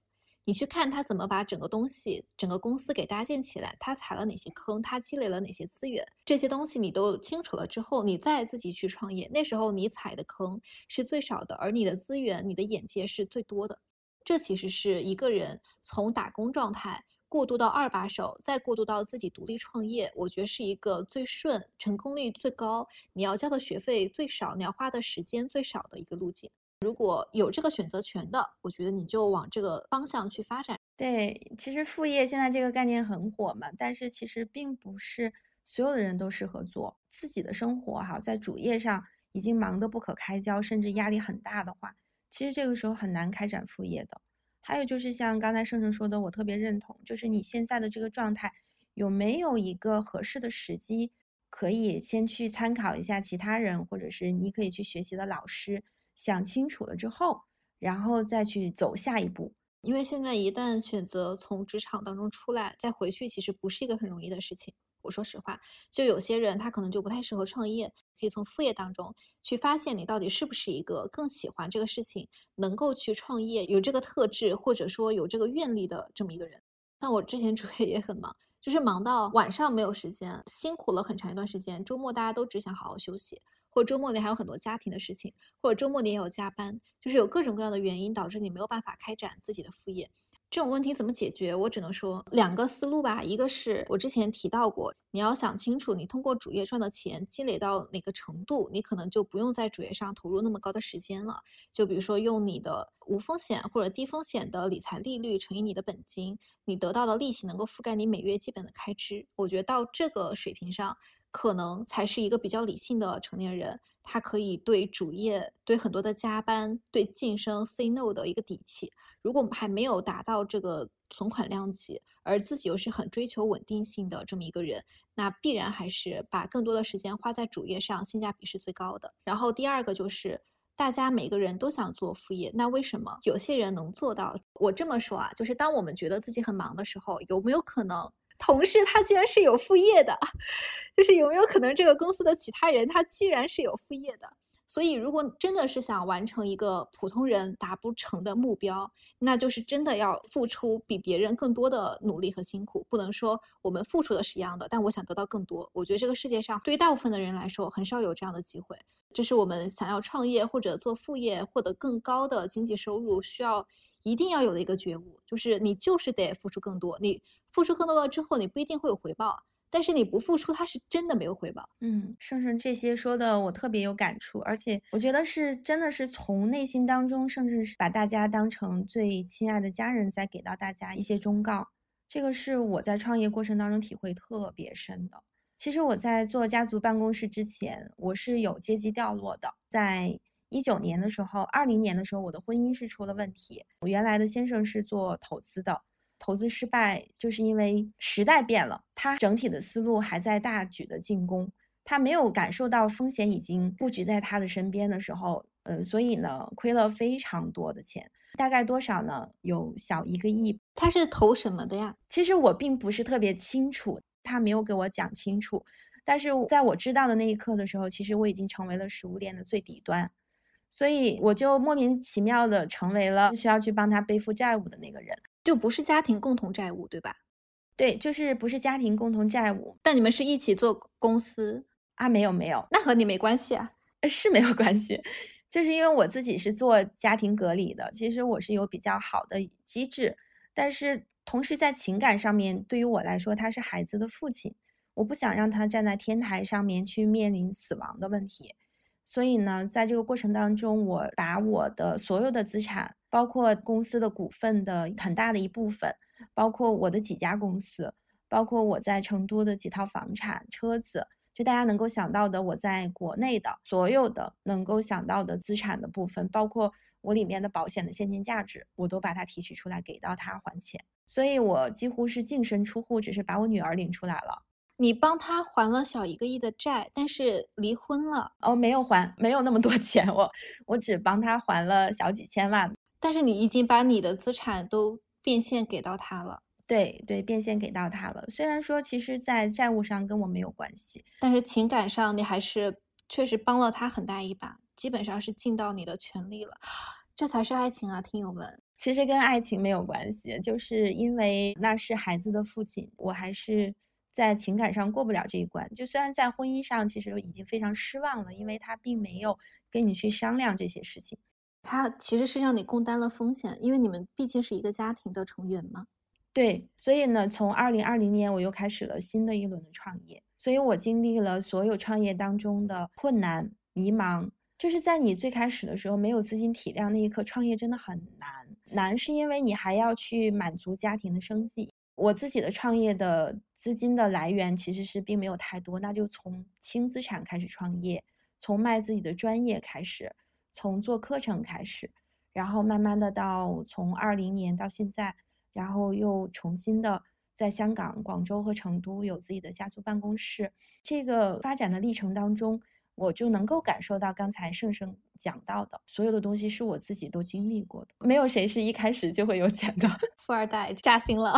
Speaker 1: 你去看他怎么把整个东西、整个公司给搭建起来，他踩了哪些坑，他积累了哪些资源，这些东西你都清楚了之后，你再自己去创业。那时候你踩的坑是最少的，而你的资源、你的眼界是最多的。这其实是一个人从打工状态过渡到二把手，再过渡到自己独立创业，我觉得是一个最顺、成功率最高、你要交的学费最少、你要花的时间最少的一个路径。如果有这个选择权的，我觉得你就往这个方向去发展。
Speaker 2: 对，其实副业现在这个概念很火嘛，但是其实并不是所有的人都适合做。自己的生活哈，在主业上已经忙得不可开交，甚至压力很大的话，其实这个时候很难开展副业的。还有就是像刚才盛盛说的，我特别认同，就是你现在的这个状态有没有一个合适的时机，可以先去参考一下其他人，或者是你可以去学习的老师。想清楚了之后，然后再去走下一步。
Speaker 1: 因为现在一旦选择从职场当中出来，再回去，其实不是一个很容易的事情。我说实话，就有些人他可能就不太适合创业，可以从副业当中去发现你到底是不是一个更喜欢这个事情，能够去创业，有这个特质或者说有这个愿力的这么一个人。像我之前 主业也很忙，就是忙到晚上没有时间，辛苦了很长一段时间，周末大家都只想好好休息。或周末你还有很多家庭的事情，或者周末你也有加班，就是有各种各样的原因导致你没有办法开展自己的副业。这种问题怎么解决？我只能说两个思路吧。一个是我之前提到过，你要想清楚，你通过主业赚的钱积累到哪个程度，你可能就不用在主业上投入那么高的时间了。就比如说用你的无风险或者低风险的理财利率乘以你的本金，你得到的利息能够覆盖你每月基本的开支。我觉得到这个水平上。可能才是一个比较理性的成年人，他可以对主业、对很多的加班、对晋升 say no 的一个底气。如果我们还没有达到这个存款量级，而自己又是很追求稳定性的这么一个人，那必然还是把更多的时间花在主业上，性价比是最高的。然后第二个就是，大家每个人都想做副业，那为什么有些人能做到？我这么说啊，就是当我们觉得自己很忙的时候，有没有可能？同事他居然是有副业的，就是有没有可能这个公司的其他人他居然是有副业的？所以如果真的是想完成一个普通人达不成的目标，那就是真的要付出比别人更多的努力和辛苦。不能说我们付出的是一样的，但我想得到更多。我觉得这个世界上对于大部分的人来说，很少有这样的机会。这是我们想要创业或者做副业获得更高的经济收入需要。一定要有的一个觉悟，就是你就是得付出更多。你付出更多了之后，你不一定会有回报，但是你不付出，它是真的没有回报。
Speaker 2: 嗯，盛盛这些说的我特别有感触，而且我觉得是真的是从内心当中，甚至是把大家当成最亲爱的家人，在给到大家一些忠告。这个是我在创业过程当中体会特别深的。其实我在做家族办公室之前，我是有阶级掉落的，在。一九年的时候，二零年的时候，我的婚姻是出了问题。我原来的先生是做投资的，投资失败就是因为时代变了，他整体的思路还在大举的进攻，他没有感受到风险已经布局在他的身边的时候，呃，所以呢，亏了非常多的钱，大概多少呢？有小一个亿。
Speaker 1: 他是投什么的呀？
Speaker 2: 其实我并不是特别清楚，他没有给我讲清楚。但是在我知道的那一刻的时候，其实我已经成为了食物链的最底端。所以我就莫名其妙的成为了需要去帮他背负债务的那个人，
Speaker 1: 就不是家庭共同债务，对吧？
Speaker 2: 对，就是不是家庭共同债务。
Speaker 1: 但你们是一起做公司
Speaker 2: 啊？没有没有，
Speaker 1: 那和你没关系啊？
Speaker 2: 是没有关系，就是因为我自己是做家庭隔离的，其实我是有比较好的机制，但是同时在情感上面，对于我来说，他是孩子的父亲，我不想让他站在天台上面去面临死亡的问题。所以呢，在这个过程当中，我把我的所有的资产，包括公司的股份的很大的一部分，包括我的几家公司，包括我在成都的几套房产、车子，就大家能够想到的，我在国内的所有的能够想到的资产的部分，包括我里面的保险的现金价值，我都把它提取出来给到他还钱。所以我几乎是净身出户，只是把我女儿领出来了。
Speaker 1: 你帮他还了小一个亿的债，但是离婚了
Speaker 2: 哦，没有还，没有那么多 钱，我我只帮他还了小几千万。
Speaker 1: 但是你已经把你的资产都变现给到他了，
Speaker 2: 对对，变现给到他了。虽然说其实，在债务上跟我没有关系，
Speaker 1: 但是情感上你还是确实帮了他很大一把，基本上是尽到你的全力了。这才是爱情啊，听友们！
Speaker 2: 其实跟爱情没有关系，就是因为那是孩子的父亲，我还是。在情感上过不了这一关，就虽然在婚姻上其实已经非常失望了，因为他并没有跟你去商量这些事情，
Speaker 1: 他其实是让你共担了风险，因为你们毕竟是一个家庭的成员嘛。
Speaker 2: 对，所以呢，从二零二零年我又开始了新的一轮的创业，所以我经历了所有创业当中的困难、迷茫，就是在你最开始的时候没有资金体量那一刻，创业真的很难，难是因为你还要去满足家庭的生计。我自己的创业的资金的来源其实是并没有太多，那就从轻资产开始创业，从卖自己的专业开始，从做课程开始，然后慢慢的到从二零年到现在，然后又重新的在香港、广州和成都有自己的家族办公室。这个发展的历程当中。我就能够感受到刚才盛盛讲到的所有的东西是我自己都经历过的，没有谁是一开始就会有钱的。
Speaker 1: 富二代扎心了，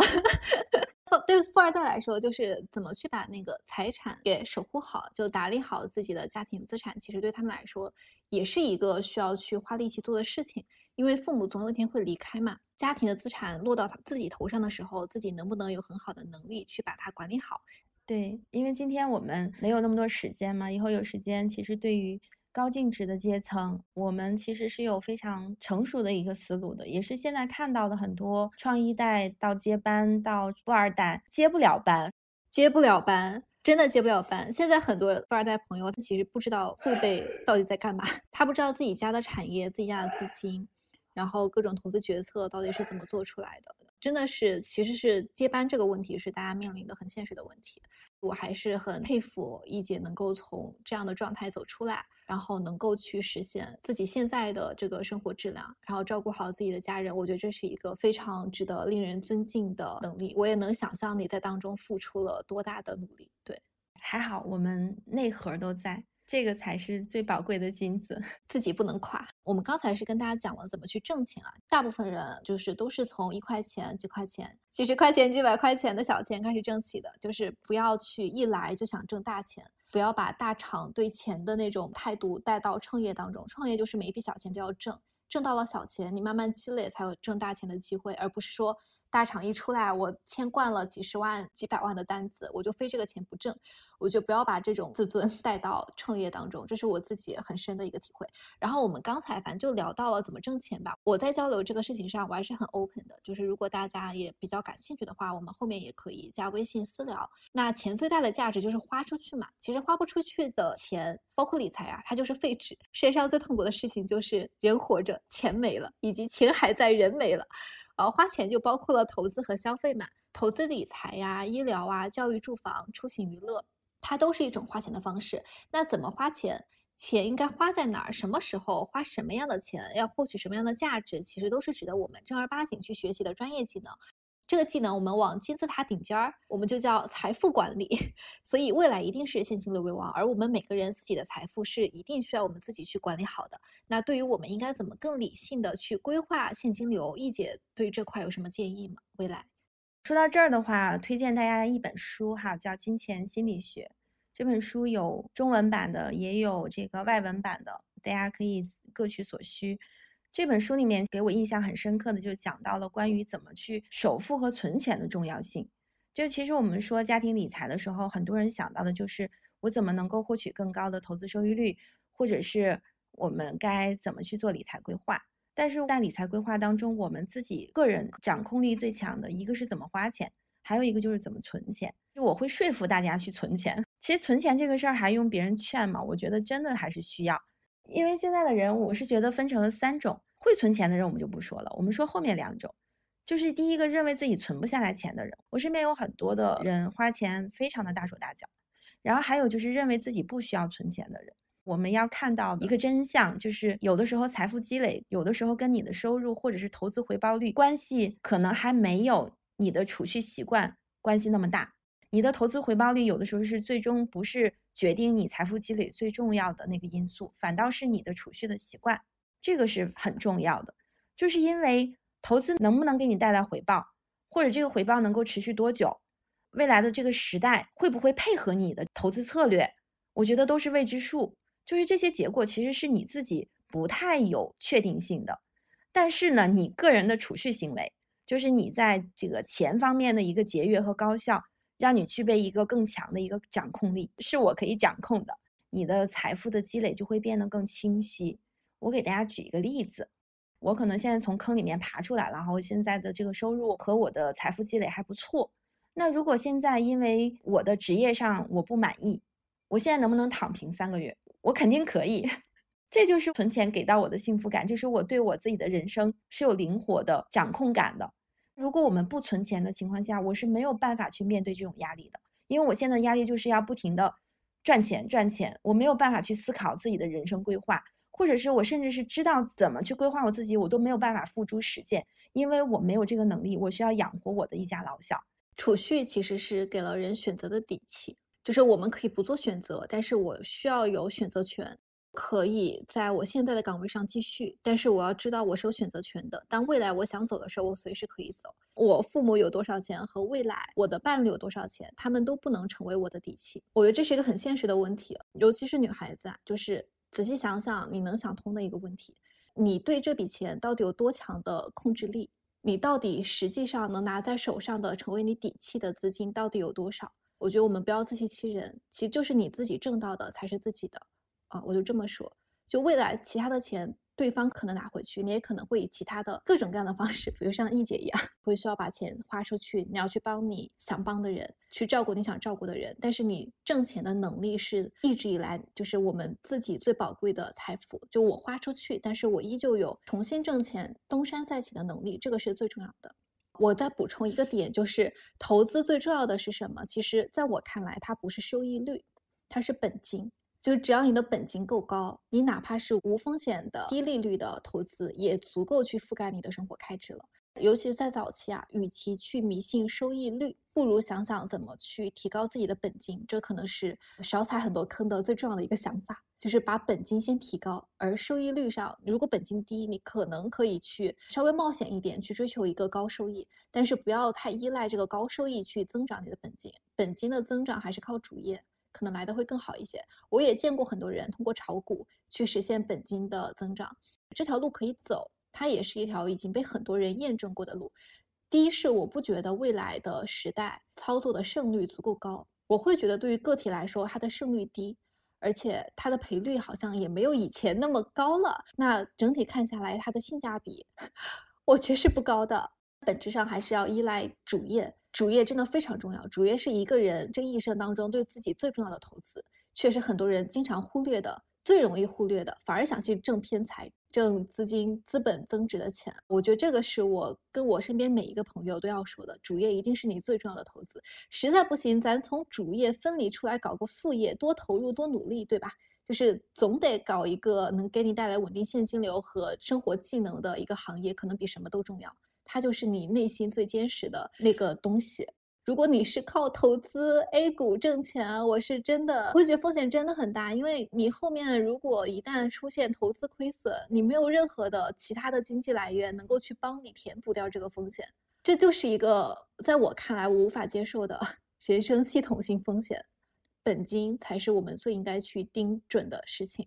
Speaker 1: 对富二代来说，就是怎么去把那个财产给守护好，就打理好自己的家庭资产，其实对他们来说也是一个需要去花力气做的事情，因为父母总有一天会离开嘛。家庭的资产落到他自己头上的时候，自己能不能有很好的能力去把它管理好？
Speaker 2: 对，因为今天我们没有那么多时间嘛，以后有时间，其实对于高净值的阶层，我们其实是有非常成熟的一个思路的，也是现在看到的很多创一代到接班到富二代接不了班，
Speaker 1: 接不了班，真的接不了班。现在很多富二代朋友，他其实不知道父辈到底在干嘛，他不知道自己家的产业、自己家的资金，然后各种投资决策到底是怎么做出来的。真的是，其实是接班这个问题是大家面临的很现实的问题。我还是很佩服一姐能够从这样的状态走出来，然后能够去实现自己现在的这个生活质量，然后照顾好自己的家人。我觉得这是一个非常值得令人尊敬的能力。我也能想象你在当中付出了多大的努力。对，
Speaker 2: 还好我们内核都在。这个才是最宝贵的金子，
Speaker 1: 自己不能垮。我们刚才是跟大家讲了怎么去挣钱啊，大部分人就是都是从一块钱、几块钱、几十块钱、几百块钱的小钱开始挣起的，就是不要去一来就想挣大钱，不要把大厂对钱的那种态度带到创业当中。创业就是每一笔小钱都要挣，挣到了小钱，你慢慢积累才有挣大钱的机会，而不是说。大厂一出来，我签惯了几十万、几百万的单子，我就非这个钱不挣，我就不要把这种自尊 带到创业当中，这是我自己很深的一个体会。然后我们刚才反正就聊到了怎么挣钱吧。我在交流这个事情上，我还是很 open 的，就是如果大家也比较感兴趣的话，我们后面也可以加微信私聊。那钱最大的价值就是花出去嘛，其实花不出去的钱，包括理财啊，它就是废纸。世界上最痛苦的事情就是人活着，钱没了，以及钱还在，人没了。呃，花钱就包括了投资和消费嘛，投资理财呀、医疗啊、教育、住房、出行、娱乐，它都是一种花钱的方式。那怎么花钱？钱应该花在哪儿？什么时候花什么样的钱？要获取什么样的价值？其实都是值得我们正儿八经去学习的专业技能。这个技能我们往金字塔顶尖儿，我们就叫财富管理。所以未来一定是现金流为王，而我们每个人自己的财富是一定需要我们自己去管理好的。那对于我们应该怎么更理性的去规划现金流，易姐对这块有什么建议吗？未来
Speaker 2: 说到这儿的话，推荐大家一本书哈，叫《金钱心理学》。这本书有中文版的，也有这个外文版的，大家可以各取所需。这本书里面给我印象很深刻的，就讲到了关于怎么去首付和存钱的重要性。就其实我们说家庭理财的时候，很多人想到的就是我怎么能够获取更高的投资收益率，或者是我们该怎么去做理财规划。但是在理财规划当中，我们自己个人掌控力最强的一个是怎么花钱，还有一个就是怎么存钱。就我会说服大家去存钱。其实存钱这个事儿还用别人劝吗？我觉得真的还是需要。因为现在的人，我是觉得分成了三种，会存钱的人我们就不说了，我们说后面两种，就是第一个认为自己存不下来钱的人，我身边有很多的人花钱非常的大手大脚，然后还有就是认为自己不需要存钱的人，我们要看到一个真相，就是有的时候财富积累，有的时候跟你的收入或者是投资回报率关系可能还没有你的储蓄习惯关系那么大。你的投资回报率有的时候是最终不是决定你财富积累最重要的那个因素，反倒是你的储蓄的习惯，这个是很重要的。就是因为投资能不能给你带来回报，或者这个回报能够持续多久，未来的这个时代会不会配合你的投资策略，我觉得都是未知数。就是这些结果其实是你自己不太有确定性的。但是呢，你个人的储蓄行为，就是你在这个钱方面的一个节约和高效。让你具备一个更强的一个掌控力，是我可以掌控的，你的财富的积累就会变得更清晰。我给大家举一个例子，我可能现在从坑里面爬出来了，然后现在的这个收入和我的财富积累还不错。那如果现在因为我的职业上我不满意，我现在能不能躺平三个月？我肯定可以。这就是存钱给到我的幸福感，就是我对我自己的人生是有灵活的掌控感的。如果我们不存钱的情况下，我是没有办法去面对这种压力的，因为我现在压力就是要不停的赚钱赚钱，我没有办法去思考自己的人生规划，或者是我甚至是知道怎么去规划我自己，我都没有办法付诸实践，因为我没有这个能力，我需要养活我的一家老小。
Speaker 1: 储蓄其实是给了人选择的底气，就是我们可以不做选择，但是我需要有选择权。可以在我现在的岗位上继续，但是我要知道我是有选择权的。当未来我想走的时候，我随时可以走。我父母有多少钱和未来我的伴侣有多少钱，他们都不能成为我的底气。我觉得这是一个很现实的问题，尤其是女孩子啊，就是仔细想想，你能想通的一个问题：你对这笔钱到底有多强的控制力？你到底实际上能拿在手上的成为你底气的资金到底有多少？我觉得我们不要自欺欺人，其实就是你自己挣到的才是自己的。啊，我就这么说，就未来其他的钱，对方可能拿回去，你也可能会以其他的各种各样的方式，比如像易姐一样，会需要把钱花出去，你要去帮你想帮的人，去照顾你想照顾的人。但是你挣钱的能力是一直以来就是我们自己最宝贵的财富。就我花出去，但是我依旧有重新挣钱、东山再起的能力，这个是最重要的。我再补充一个点，就是投资最重要的是什么？其实在我看来，它不是收益率，它是本金。就是只要你的本金够高，你哪怕是无风险的低利率的投资，也足够去覆盖你的生活开支了。尤其是在早期啊，与其去迷信收益率，不如想想怎么去提高自己的本金。这可能是少踩很多坑的最重要的一个想法，就是把本金先提高。而收益率上，如果本金低，你可能可以去稍微冒险一点，去追求一个高收益，但是不要太依赖这个高收益去增长你的本金。本金的增长还是靠主业。可能来的会更好一些。我也见过很多人通过炒股去实现本金的增长，这条路可以走，它也是一条已经被很多人验证过的路。第一是我不觉得未来的时代操作的胜率足够高，我会觉得对于个体来说它的胜率低，而且它的赔率好像也没有以前那么高了。那整体看下来，它的性价比 我觉得是不高的，本质上还是要依赖主业。主业真的非常重要，主业是一个人这一生当中对自己最重要的投资，却是很多人经常忽略的，最容易忽略的，反而想去挣偏财、挣资金、资本增值的钱。我觉得这个是我跟我身边每一个朋友都要说的，主业一定是你最重要的投资。实在不行，咱从主业分离出来搞个副业，多投入多努力，对吧？就是总得搞一个能给你带来稳定现金流和生活技能的一个行业，可能比什么都重要。它就是你内心最坚实的那个东西。如果你是靠投资 A 股挣钱，我是真的会觉得风险真的很大，因为你后面如果一旦出现投资亏损，你没有任何的其他的经济来源能够去帮你填补掉这个风险，这就是一个在我看来我无法接受的 人生系统性风险。本金才是我们最应该去盯准的事情。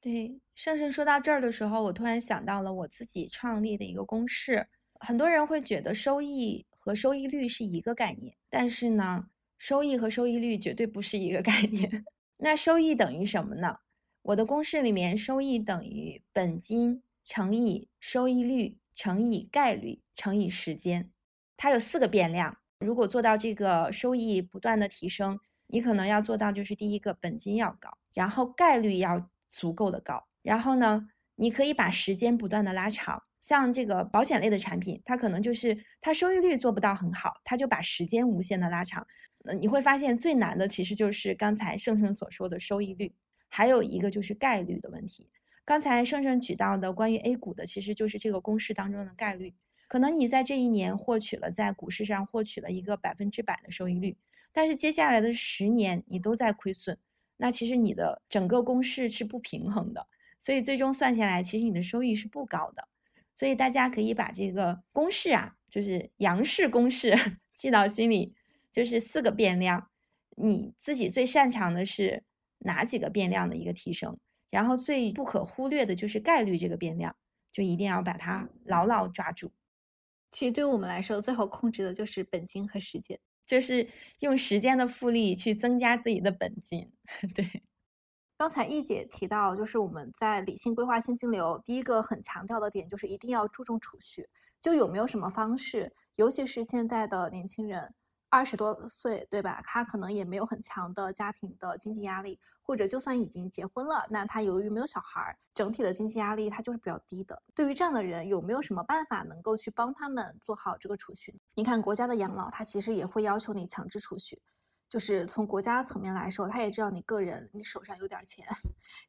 Speaker 2: 对，上升说到这儿的时候，我突然想到了我自己创立的一个公式。很多人会觉得收益和收益率是一个概念，但是呢，收益和收益率绝对不是一个概念。那收益等于什么呢？我的公式里面，收益等于本金乘以收益率乘以概率乘以时间，它有四个变量。如果做到这个收益不断的提升，你可能要做到就是第一个本金要高，然后概率要足够的高，然后呢，你可以把时间不断的拉长。像这个保险类的产品，它可能就是它收益率做不到很好，它就把时间无限的拉长。那，你会发现最难的其实就是刚才盛盛所说的收益率，还有一个就是概率的问题。刚才盛盛举到的关于 A 股的，其实就是这个公式当中的概率。可能你在这一年获取了在股市上获取了一个百分之百的收益率，但是接下来的十年你都在亏损，那其实你的整个公式是不平衡的，所以最终算下来，其实你的收益是不高的。所以大家可以把这个公式啊，就是杨氏公式 记到心里，就是四个变量，你自己最擅长的是哪几个变量的一个提升，然后最不可忽略的就是概率这个变量，就一定要把它牢牢抓住。
Speaker 1: 其实对于我们来说，最好控制的就是本金和时间，
Speaker 2: 就是用时间的复利去增加自己的本金。对。
Speaker 1: 刚才易姐提到，就是我们在理性规划现金流，第一个很强调的点就是一定要注重储蓄。就有没有什么方式，尤其是现在的年轻人，二十多岁，对吧？他可能也没有很强的家庭的经济压力，或者就算已经结婚了，那他由于没有小孩，整体的经济压力他就是比较低的。对于这样的人，有没有什么办法能够去帮他们做好这个储蓄？你看国家的养老，它其实也会要求你强制储蓄。就是从国家层面来说，他也知道你个人你手上有点钱，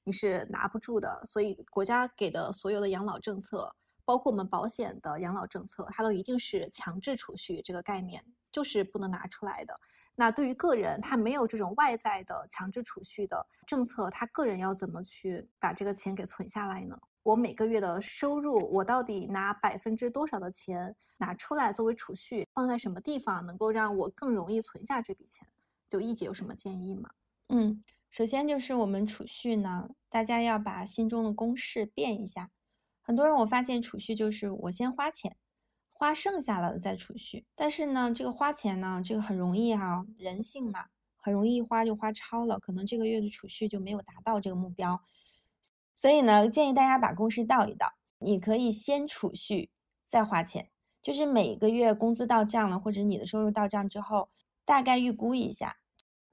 Speaker 1: 你是拿不住的，所以国家给的所有的养老政策，包括我们保险的养老政策，它都一定是强制储蓄这个概念，就是不能拿出来的。那对于个人，他没有这种外在的强制储蓄的政策，他个人要怎么去把这个钱给存下来呢？我每个月的收入，我到底拿百分之多少的钱拿出来作为储蓄，放在什么地方能够让我更容易存下这笔钱？就一姐有什么建议吗？
Speaker 2: 嗯，首先就是我们储蓄呢，大家要把心中的公式变一下。很多人我发现储蓄就是我先花钱，花剩下了再储蓄。但是呢，这个花钱呢，这个很容易哈，人性嘛，很容易一花就花超了，可能这个月的储蓄就没有达到这个目标。所以呢，建议大家把公式倒一倒，你可以先储蓄再花钱，就是每个月工资到账了，或者你的收入到账之后，大概预估一下。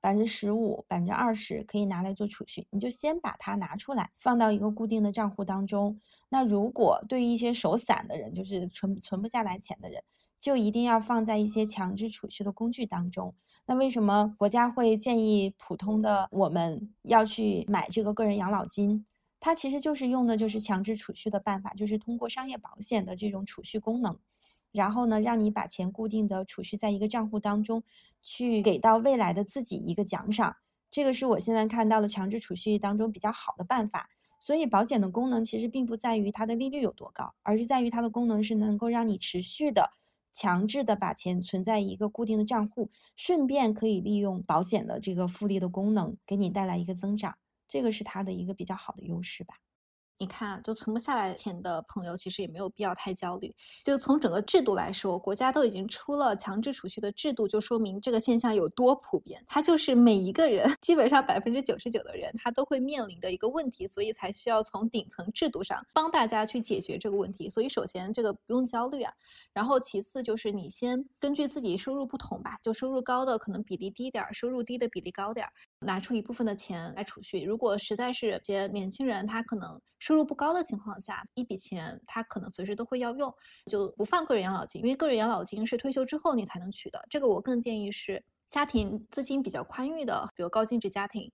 Speaker 2: 百分之十五、百分之二十可以拿来做储蓄，你就先把它拿出来，放到一个固定的账户当中。那如果对于一些手散的人，就是存存不下来钱的人，就一定要放在一些强制储蓄的工具当中。那为什么国家会建议普通的我们要去买这个个人养老金？它其实就是用的就是强制储蓄的办法，就是通过商业保险的这种储蓄功能。然后呢，让你把钱固定的储蓄在一个账户当中，去给到未来的自己一个奖赏。这个是我现在看到的强制储蓄当中比较好的办法。所以保险的功能其实并不在于它的利率有多高，而是在于它的功能是能够让你持续的、强制的把钱存在一个固定的账户，顺便可以利用保险的这个复利的功能给你带来一个增长。这个是它的一个比较好的优势吧。
Speaker 1: 你看，就存不下来钱的朋友，其实也没有必要太焦虑。就从整个制度来说，国家都已经出了强制储蓄的制度，就说明这个现象有多普遍。它就是每一个人，基本上百分之九十九的人，他都会面临的一个问题，所以才需要从顶层制度上帮大家去解决这个问题。所以，首先这个不用焦虑啊。然后，其次就是你先根据自己收入不同吧，就收入高的可能比例低点儿，收入低的比例高点儿，拿出一部分的钱来储蓄。如果实在是些年轻人，他可能。收入不高的情况下，一笔钱他可能随时都会要用，就不放个人养老金，因为个人养老金是退休之后你才能取的。这个我更建议是家庭资金比较宽裕的，比如高净值家庭，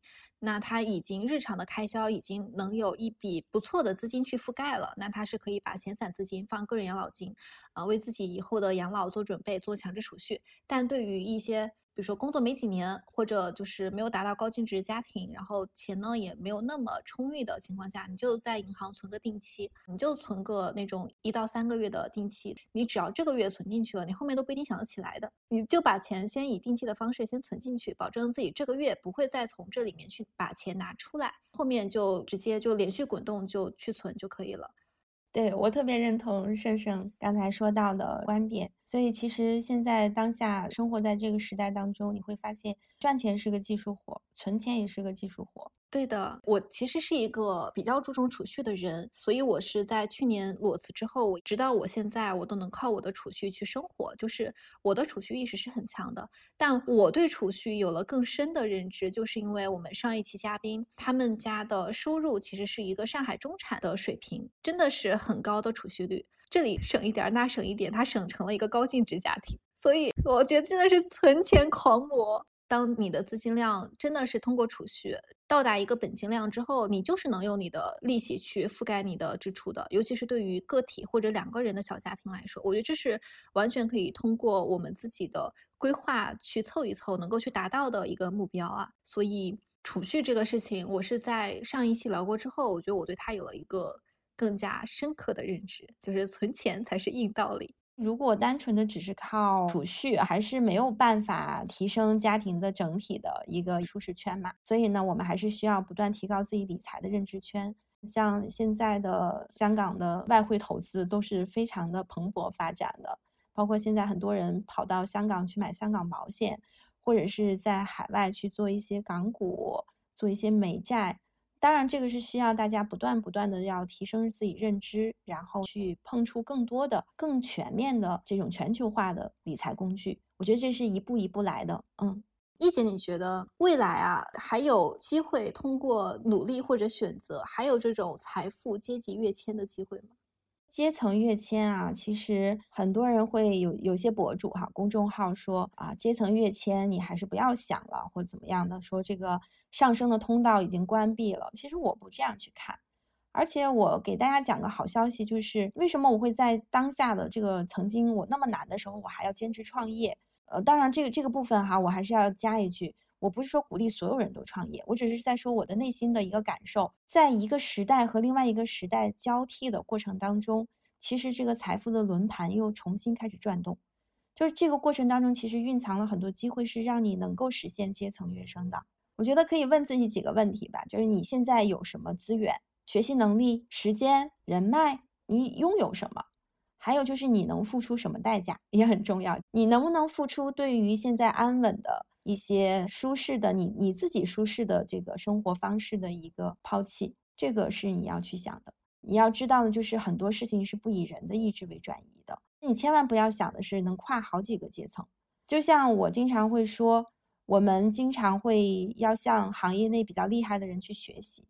Speaker 1: 那他已经日常的开销已经能有一笔不错的资金去覆盖了，那他是可以把闲散资金放个人养老金，啊，为自己以后的养老做准备，做强制储蓄。但对于一些比如说工作没几年，或者就是没有达到高净值家庭，然后钱呢也没有那么充裕的情况下，你就在银行存个定期，你就存个那种一到三个月的定期，你只要这个月存进去了，你后面都不一定想得起来的。你就把钱先以定期的方式先存进去，保证自己这个月不会再从这里面去把钱拿出来，后面就直接就连续滚动就去存就可以了。
Speaker 2: 对我特别认同盛盛刚才说到的观点，所以其实现在当下生活在这个时代当中，你会发现赚钱是个技术活，存钱也是个技术活。
Speaker 1: 对的，我其实是一个比较注重储蓄的人，所以我是在去年裸辞之后，直到我现在，我都能靠我的储蓄去生活，就是我的储蓄意识是很强的。但我对储蓄有了更深的认知，就是因为我们上一期嘉宾他们家的收入其实是一个上海中产的水平，真的是很高的储蓄率，这里省一点，那省一点，他省成了一个高净值家庭，所以我觉得真的是存钱狂魔。当你的资金量真的是通过储蓄到达一个本金量之后，你就是能用你的利息去覆盖你的支出的。尤其是对于个体或者两个人的小家庭来说，我觉得这是完全可以通过我们自己的规划去凑一凑，能够去达到的一个目标啊。所以储蓄这个事情，我是在上一期聊过之后，我觉得我对它有了一个更加深刻的认知，就是存钱才是硬道理。
Speaker 2: 如果单纯的只是靠储蓄，还是没有办法提升家庭的整体的一个舒适圈嘛。所以呢，我们还是需要不断提高自己理财的认知圈。像现在的香港的外汇投资都是非常的蓬勃发展的，包括现在很多人跑到香港去买香港保险，或者是在海外去做一些港股，做一些美债。当然，这个是需要大家不断不断的要提升自己认知，然后去碰触更多的、更全面的这种全球化的理财工具。我觉得这是一步一步来的。嗯，
Speaker 1: 一姐，你觉得未来啊还有机会通过努力或者选择，还有这种财富阶级跃迁的机会吗？
Speaker 2: 阶层跃迁啊，其实很多人会有有些博主哈，公众号说啊，阶层跃迁你还是不要想了，或怎么样的，说这个上升的通道已经关闭了。其实我不这样去看，而且我给大家讲个好消息，就是为什么我会在当下的这个曾经我那么难的时候，我还要坚持创业。呃，当然这个这个部分哈，我还是要加一句。我不是说鼓励所有人都创业，我只是在说我的内心的一个感受，在一个时代和另外一个时代交替的过程当中，其实这个财富的轮盘又重新开始转动，就是这个过程当中其实蕴藏了很多机会，是让你能够实现阶层跃升的。我觉得可以问自己几个问题吧，就是你现在有什么资源、学习能力、时间、人脉，你拥有什么？还有就是你能付出什么代价也很重要，你能不能付出对于现在安稳的？一些舒适的你你自己舒适的这个生活方式的一个抛弃，这个是你要去想的。你要知道的就是很多事情是不以人的意志为转移的。你千万不要想的是能跨好几个阶层。就像我经常会说，我们经常会要向行业内比较厉害的人去学习，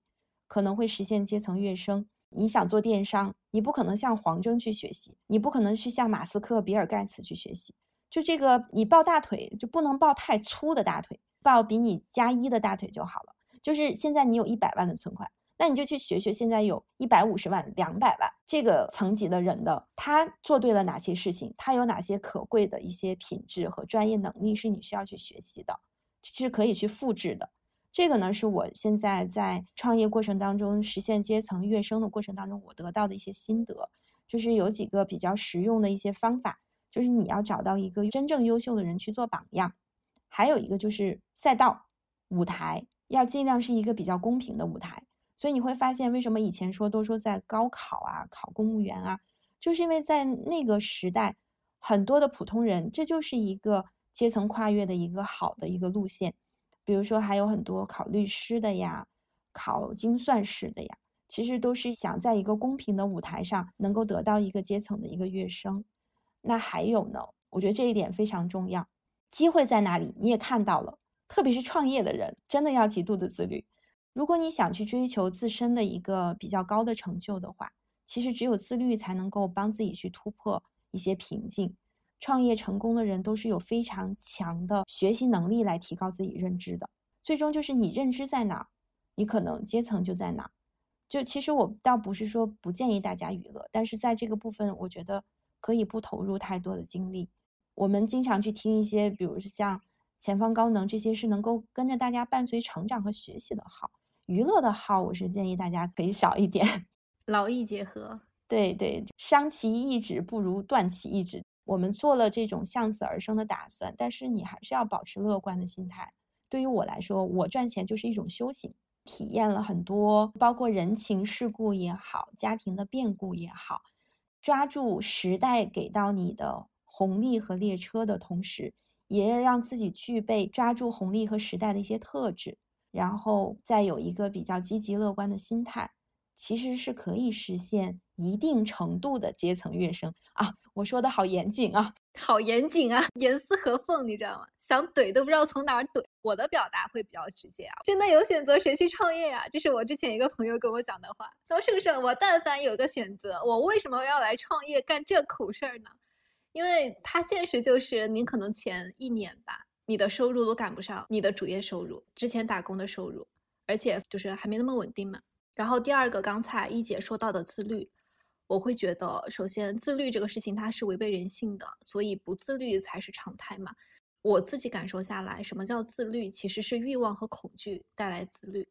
Speaker 2: 可能会实现阶层跃升。你想做电商，你不可能向黄峥去学习，你不可能去向马斯克、比尔盖茨去学习。就这个，你抱大腿就不能抱太粗的大腿，抱比你加一的大腿就好了。就是现在你有一百万的存款，那你就去学学现在有一百五十万、两百万这个层级的人的，他做对了哪些事情，他有哪些可贵的一些品质和专业能力是你需要去学习的，是可以去复制的。这个呢，是我现在在创业过程当中实现阶层跃升的过程当中，我得到的一些心得，就是有几个比较实用的一些方法。就是你要找到一个真正优秀的人去做榜样，还有一个就是赛道舞台要尽量是一个比较公平的舞台。所以你会发现，为什么以前说都说在高考啊、考公务员啊，就是因为在那个时代，很多的普通人，这就是一个阶层跨越的一个好的一个路线。比如说还有很多考律师的呀、考精算师的呀，其实都是想在一个公平的舞台上能够得到一个阶层的一个跃升。那还有呢？我觉得这一点非常重要。机会在哪里？你也看到了，特别是创业的人，真的要极度的自律。如果你想去追求自身的一个比较高的成就的话，其实只有自律才能够帮自己去突破一些瓶颈。创业成功的人都是有非常强的学习能力来提高自己认知的。最终就是你认知在哪，你可能阶层就在哪。就其实我倒不是说不建议大家娱乐，但是在这个部分，我觉得。可以不投入太多的精力。我们经常去听一些，比如像前方高能这些，是能够跟着大家伴随成长和学习的号。娱乐的号，我是建议大家可以少一点，
Speaker 1: 劳逸结合。
Speaker 2: 对对，伤其意志不如断其意志。我们做了这种向死而生的打算，但是你还是要保持乐观的心态。对于我来说，我赚钱就是一种修行，体验了很多，包括人情世故也好，家庭的变故也好。抓住时代给到你的红利和列车的同时，也要让自己具备抓住红利和时代的一些特质，然后再有一个比较积极乐观的心态，其实是可以实现一定程度的阶层跃升啊！我说的好严谨啊。
Speaker 1: 好严谨啊，严丝合缝，你知道吗？想怼都不知道从哪儿怼。我的表达会比较直接啊，真的有选择谁去创业呀？这是我之前一个朋友跟我讲的话。说是不是我但凡有个选择，我为什么要来创业干这苦事儿呢？因为他现实就是，你可能前一年吧，你的收入都赶不上你的主业收入，之前打工的收入，而且就是还没那么稳定嘛。然后第二个，刚才一姐说到的自律，我会觉得，首先自律这个事情它是违背人性的，所以不自律才是常态嘛。我自己感受下来，什么叫自律？其实是欲望和恐惧带来自律。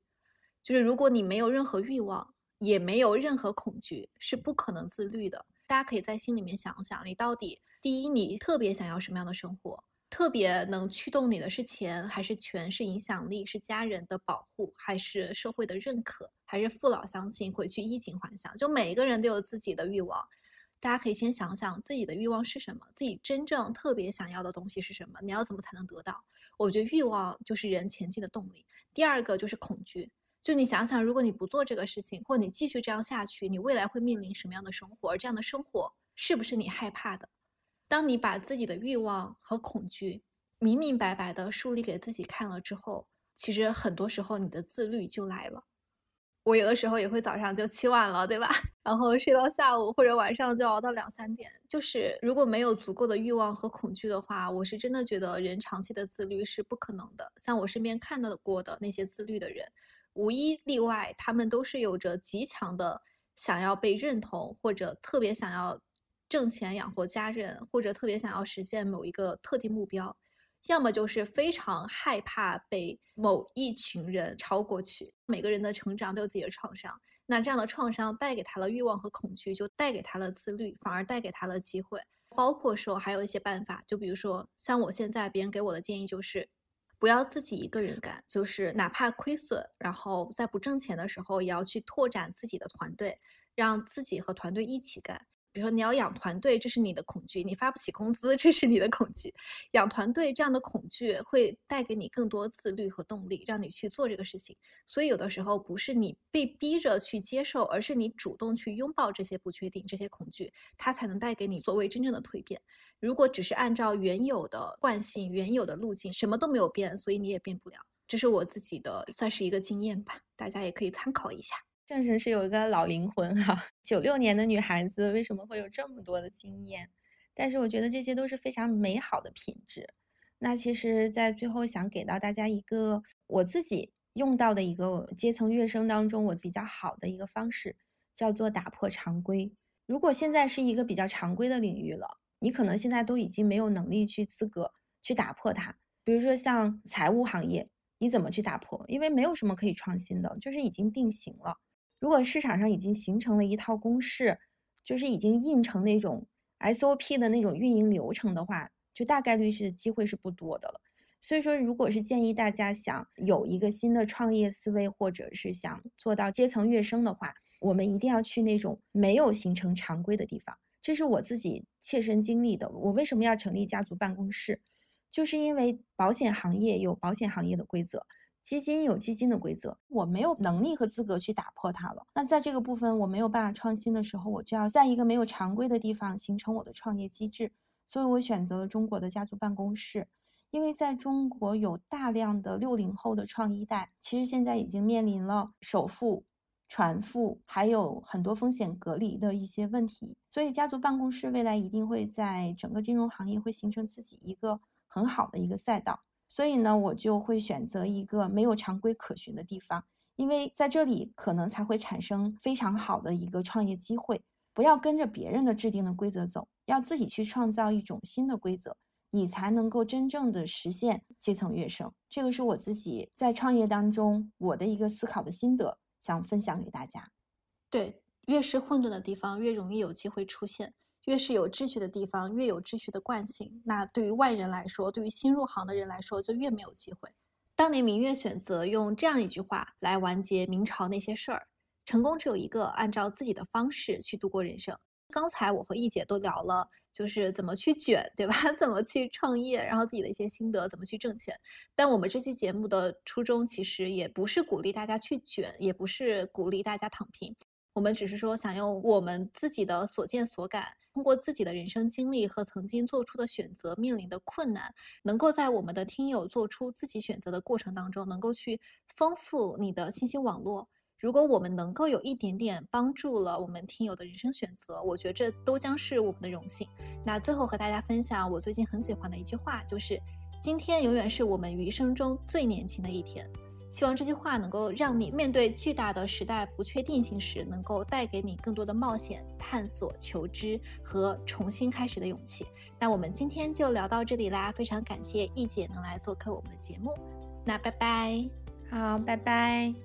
Speaker 1: 就是如果你没有任何欲望，也没有任何恐惧，是不可能自律的。大家可以在心里面想想，你到底第一，你特别想要什么样的生活？特别能驱动你的是钱，还是权？是影响力？是家人的保护？还是社会的认可？还是父老乡亲回去衣锦还乡？就每一个人都有自己的欲望。大家可以先想想自己的欲望是什么，自己真正特别想要的东西是什么？你要怎么才能得到？我觉得欲望就是人前进的动力。第二个就是恐惧，就你想想，如果你不做这个事情，或你继续这样下去，你未来会面临什么样的生活？而这样的生活是不是你害怕的？当你把自己的欲望和恐惧明明白白的树立给自己看了之后，其实很多时候你的自律就来了。我有的时候也会早上就起晚了，对吧？然后睡到下午或者晚上就熬到两三点。就是如果没有足够的欲望和恐惧的话，我是真的觉得人长期的自律是不可能的。像我身边看到过的那些自律的人，无一例外，他们都是有着极强的想要被认同，或者特别想要挣钱养活家人，或者特别想要实现某一个特定目标。要么就是非常害怕被某一群人超过去。每个人的成长都有自己的创伤，那这样的创伤带给他了欲望和恐惧，就带给他了自律，反而带给他了机会。包括说还有一些办法，就比如说像我现在别人给我的建议就是，不要自己一个人干，就是哪怕亏损，然后在不挣钱的时候也要去拓展自己的团队，让自己和团队一起干。比如说你要养团队，这是你的恐惧；你发不起工资，这是你的恐惧。养团队这样的恐惧会带给你更多自律和动力，让你去做这个事情。所以有的时候不是你被逼着去接受，而是你主动去拥抱这些不确定、这些恐惧，它才能带给你所谓真正的蜕变。如果只是按照原有的惯性、原有的路径，什么都没有变，所以你也变不了。这是我自己的算是一个经验吧，大家也可以参考一下。
Speaker 2: 正神是有一个老灵魂哈，九六年的女孩子为什么会有这么多的经验？但是我觉得这些都是非常美好的品质。那其实，在最后想给到大家一个我自己用到的一个阶层跃升当中我比较好的一个方式，叫做打破常规。如果现在是一个比较常规的领域了，你可能现在都已经没有能力去资格去打破它。比如说像财务行业，你怎么去打破？因为没有什么可以创新的，就是已经定型了。如果市场上已经形成了一套公式，就是已经印成那种 SOP 的那种运营流程的话，就大概率是机会是不多的了。所以说，如果是建议大家想有一个新的创业思维，或者是想做到阶层跃升的话，我们一定要去那种没有形成常规的地方。这是我自己切身经历的。我为什么要成立家族办公室？就是因为保险行业有保险行业的规则。基金有基金的规则，我没有能力和资格去打破它了。那在这个部分我没有办法创新的时候，我就要在一个没有常规的地方形成我的创业机制。所以我选择了中国的家族办公室，因为在中国有大量的六零后的创一代，其实现在已经面临了首付、传付，还有很多风险隔离的一些问题。所以家族办公室未来一定会在整个金融行业会形成自己一个很好的一个赛道。所以呢，我就会选择一个没有常规可循的地方，因为在这里可能才会产生非常好的一个创业机会。不要跟着别人的制定的规则走，要自己去创造一种新的规则，你才能够真正的实现阶层跃升。这个是我自己在创业当中我的一个思考的心得，想分享给大家。
Speaker 1: 对，越是混沌的地方，越容易有机会出现。越是有秩序的地方，越有秩序的惯性。那对于外人来说，对于新入行的人来说，就越没有机会。当年明月选择用这样一句话来完结明朝那些事儿：成功只有一个，按照自己的方式去度过人生。刚才我和易姐都聊了，就是怎么去卷，对吧？怎么去创业，然后自己的一些心得，怎么去挣钱。但我们这期节目的初衷其实也不是鼓励大家去卷，也不是鼓励大家躺平。我们只是说，想用我们自己的所见所感，通过自己的人生经历和曾经做出的选择面临的困难，能够在我们的听友做出自己选择的过程当中，能够去丰富你的信息网络。如果我们能够有一点点帮助了我们听友的人生选择，我觉得这都将是我们的荣幸。那最后和大家分享我最近很喜欢的一句话，就是。今天永远是我们余生中最年轻的一天。希望这句话能够让你面对巨大的时代不确定性时，能够带给你更多的冒险、探索、求知和重新开始的勇气。那我们今天就聊到这里啦，非常感谢易姐能来做客我们的节目。那拜拜，
Speaker 2: 好，拜拜。